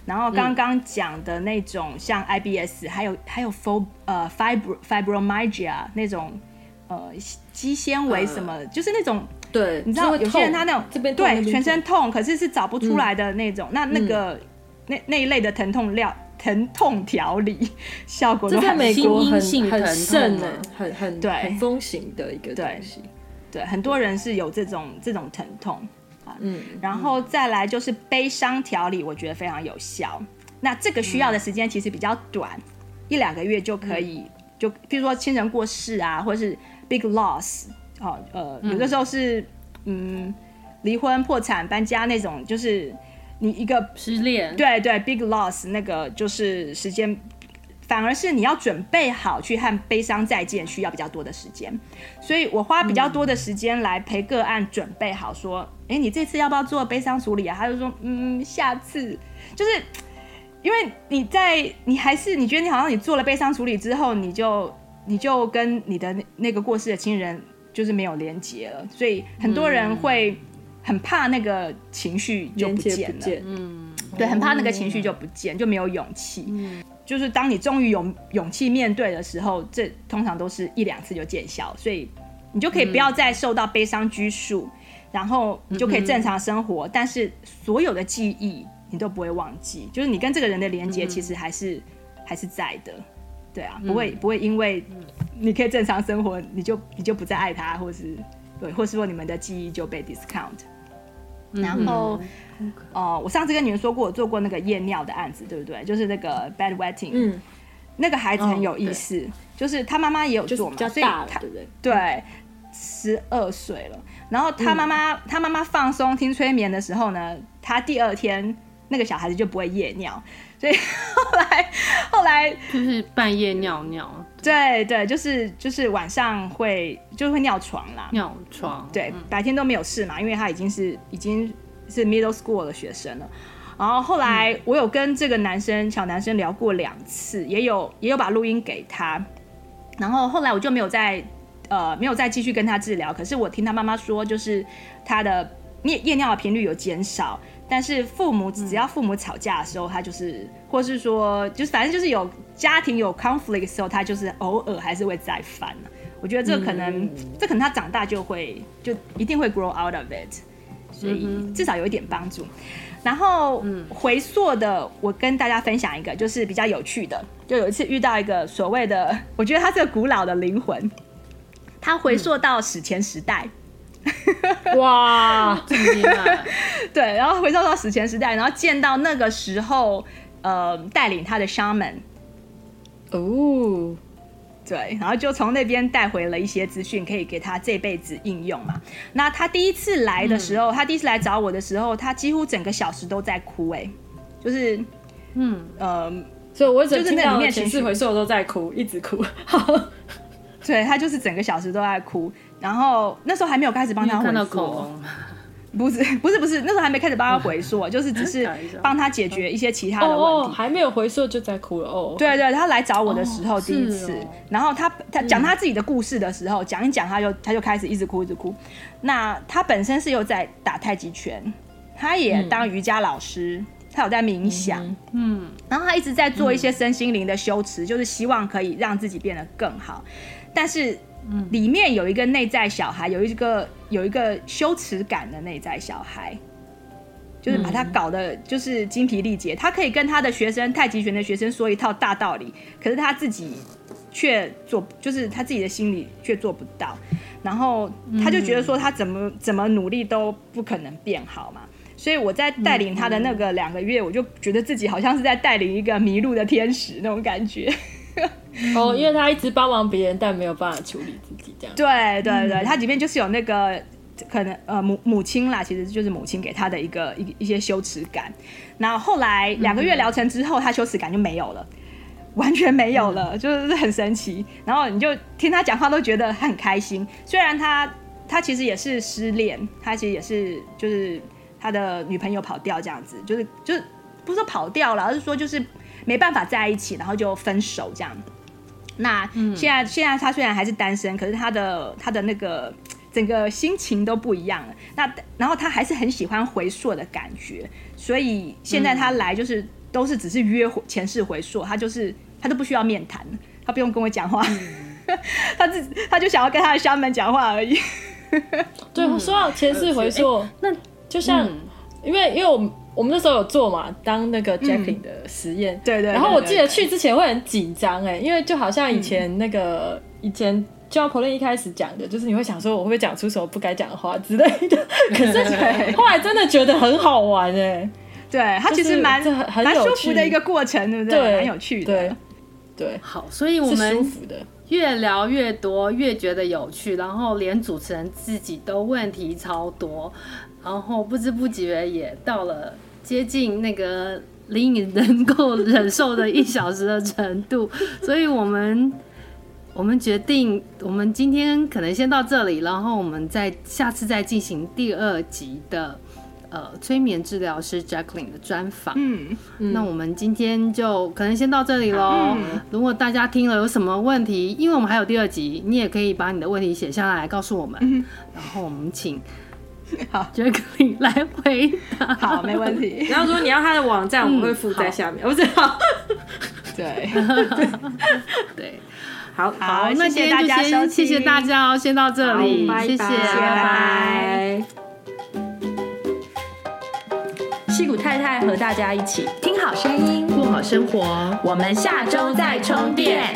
然后刚刚讲的那种像 IBS，还有还有 fib 呃 fibro fibromyalgia 那种呃肌纤维什么，就是那种对，你知道有些人他那种这边对全身痛，可是是找不出来的那种，那那个。那那一类的疼痛料、疼痛调理效果都很，在美国很很很盛的，很很对。很风行的一个东西。对，对，很多人是有这种这种疼痛啊。嗯，然后再来就是悲伤调理，我觉得非常有效。那这个需要的时间其实比较短，嗯、一两个月就可以。嗯、就比如说亲人过世啊，或者是 big loss，哦，呃，有的时候是嗯离婚、破产、搬家那种，就是。你一个失恋，对对，big loss 那个就是时间，反而是你要准备好去和悲伤再见，需要比较多的时间。所以我花比较多的时间来陪个案准备好，说，哎、嗯，你这次要不要做悲伤处理啊？他就说，嗯，下次。就是因为你在，你还是你觉得你好像你做了悲伤处理之后，你就你就跟你的那个过世的亲人就是没有连接了，所以很多人会。嗯很怕那个情绪就不见了，嗯，对，很怕那个情绪就不见，就没有勇气。嗯，就是当你终于有勇气面对的时候，这通常都是一两次就见效，所以你就可以不要再受到悲伤拘束，然后你就可以正常生活。但是所有的记忆你都不会忘记，就是你跟这个人的连接其实还是还是在的，对啊，不会不会因为你可以正常生活，你就你就不再爱他，或是对，或是说你们的记忆就被 discount。然后，哦，我上次跟你们说过，我做过那个夜尿的案子，对不对？就是那个 bedwetting，嗯，那个孩子很有意思，就是他妈妈也有做嘛，所以他对不对？对，十二岁了。然后他妈妈，他妈妈放松听催眠的时候呢，他第二天那个小孩子就不会夜尿，所以后来后来就是半夜尿尿。对对，就是就是晚上会就会尿床啦，尿床。对，嗯、白天都没有事嘛，因为他已经是已经是 middle school 的学生了。然后后来我有跟这个男生小男生聊过两次，也有也有把录音给他。然后后来我就没有再呃没有再继续跟他治疗。可是我听他妈妈说，就是他的夜夜尿的频率有减少。但是父母只要父母吵架的时候，他就是，或是说，就是反正就是有家庭有 conflict 的时候，他就是偶尔还是会再犯。我觉得这可能，这可能他长大就会，就一定会 grow out of it，所以至少有一点帮助。然后回溯的，我跟大家分享一个，就是比较有趣的，就有一次遇到一个所谓的，我觉得他是个古老的灵魂。他回溯到史前时代。哇！对，然后回溯到史前时代，然后见到那个时候，呃，带领他的 shaman。哦。对，然后就从那边带回了一些资讯，可以给他这辈子应用嘛。那他第一次来的时候，嗯、他第一次来找我的时候，他几乎整个小时都在哭，哎，就是，嗯呃，所以我就是那里面前世回溯我都在哭，一直哭。对，他就是整个小时都在哭，然后那时候还没有开始帮他回溯。不是 不是不是，那时候还没开始帮他回溯，就是只是帮他解决一些其他的问题。哦哦、还没有回溯就在哭了哦。对对，他来找我的时候第一次，哦、然后他他讲他自己的故事的时候，讲、嗯、一讲他就他就开始一直哭一直哭。那他本身是有在打太极拳，他也当瑜伽老师，嗯、他有在冥想，嗯，嗯，然后他一直在做一些身心灵的修持，嗯、就是希望可以让自己变得更好，但是。嗯，里面有一个内在小孩，有一个有一个羞耻感的内在小孩，就是把他搞得就是精疲力竭。他可以跟他的学生太极拳的学生说一套大道理，可是他自己却做，就是他自己的心里却做不到。然后他就觉得说他怎么怎么努力都不可能变好嘛。所以我在带领他的那个两个月，我就觉得自己好像是在带领一个迷路的天使那种感觉。哦，因为他一直帮忙别人，但没有办法处理自己这样。对对对，他里面就是有那个可能呃母母亲啦，其实就是母亲给他的一个一一些羞耻感。然后后来两个月疗程之后，他羞耻感就没有了，完全没有了，就是很神奇。然后你就听他讲话都觉得很开心。虽然他他其实也是失恋，他其实也是就是他的女朋友跑掉这样子，就是就是不是说跑掉了，而是说就是没办法在一起，然后就分手这样。那现在，嗯、现在他虽然还是单身，可是他的他的那个整个心情都不一样了。那然后他还是很喜欢回溯的感觉，所以现在他来就是、嗯、都是只是约前世回溯，他就是他都不需要面谈，他不用跟我讲话，嗯、他自他就想要跟他的乡们讲话而已。对，说到前世回溯，欸、那就像、嗯、因为因为我们。我们那时候有做嘛，当那个 Jacqueline 的实验，对对。然后我记得去之前会很紧张哎，因为就好像以前那个以前就像 Pauline 一开始讲的，就是你会想说我会不会讲出什么不该讲的话之类的。可是后来真的觉得很好玩哎，对，它其实蛮蛮舒服的一个过程，对不对？蛮有趣的，对对。好，所以我们越聊越多，越觉得有趣，然后连主持人自己都问题超多。然后不知不觉也到了接近那个林颖能够忍受的一小时的程度，所以我们 我们决定，我们今天可能先到这里，然后我们再下次再进行第二集的呃催眠治疗师 Jacqueline 的专访。嗯，那我们今天就可能先到这里喽。嗯、如果大家听了有什么问题，因为我们还有第二集，你也可以把你的问题写下来告诉我们，嗯、然后我们请。好，Jacqueline 来回答。好，没问题。然后说你要他的网站，我们会附在下面。我知道。对 对，好好，那谢谢大家，谢谢大家哦，先到这里，谢谢，拜拜。戏骨太太和大家一起听好声音，过好生活。我们下周再充电。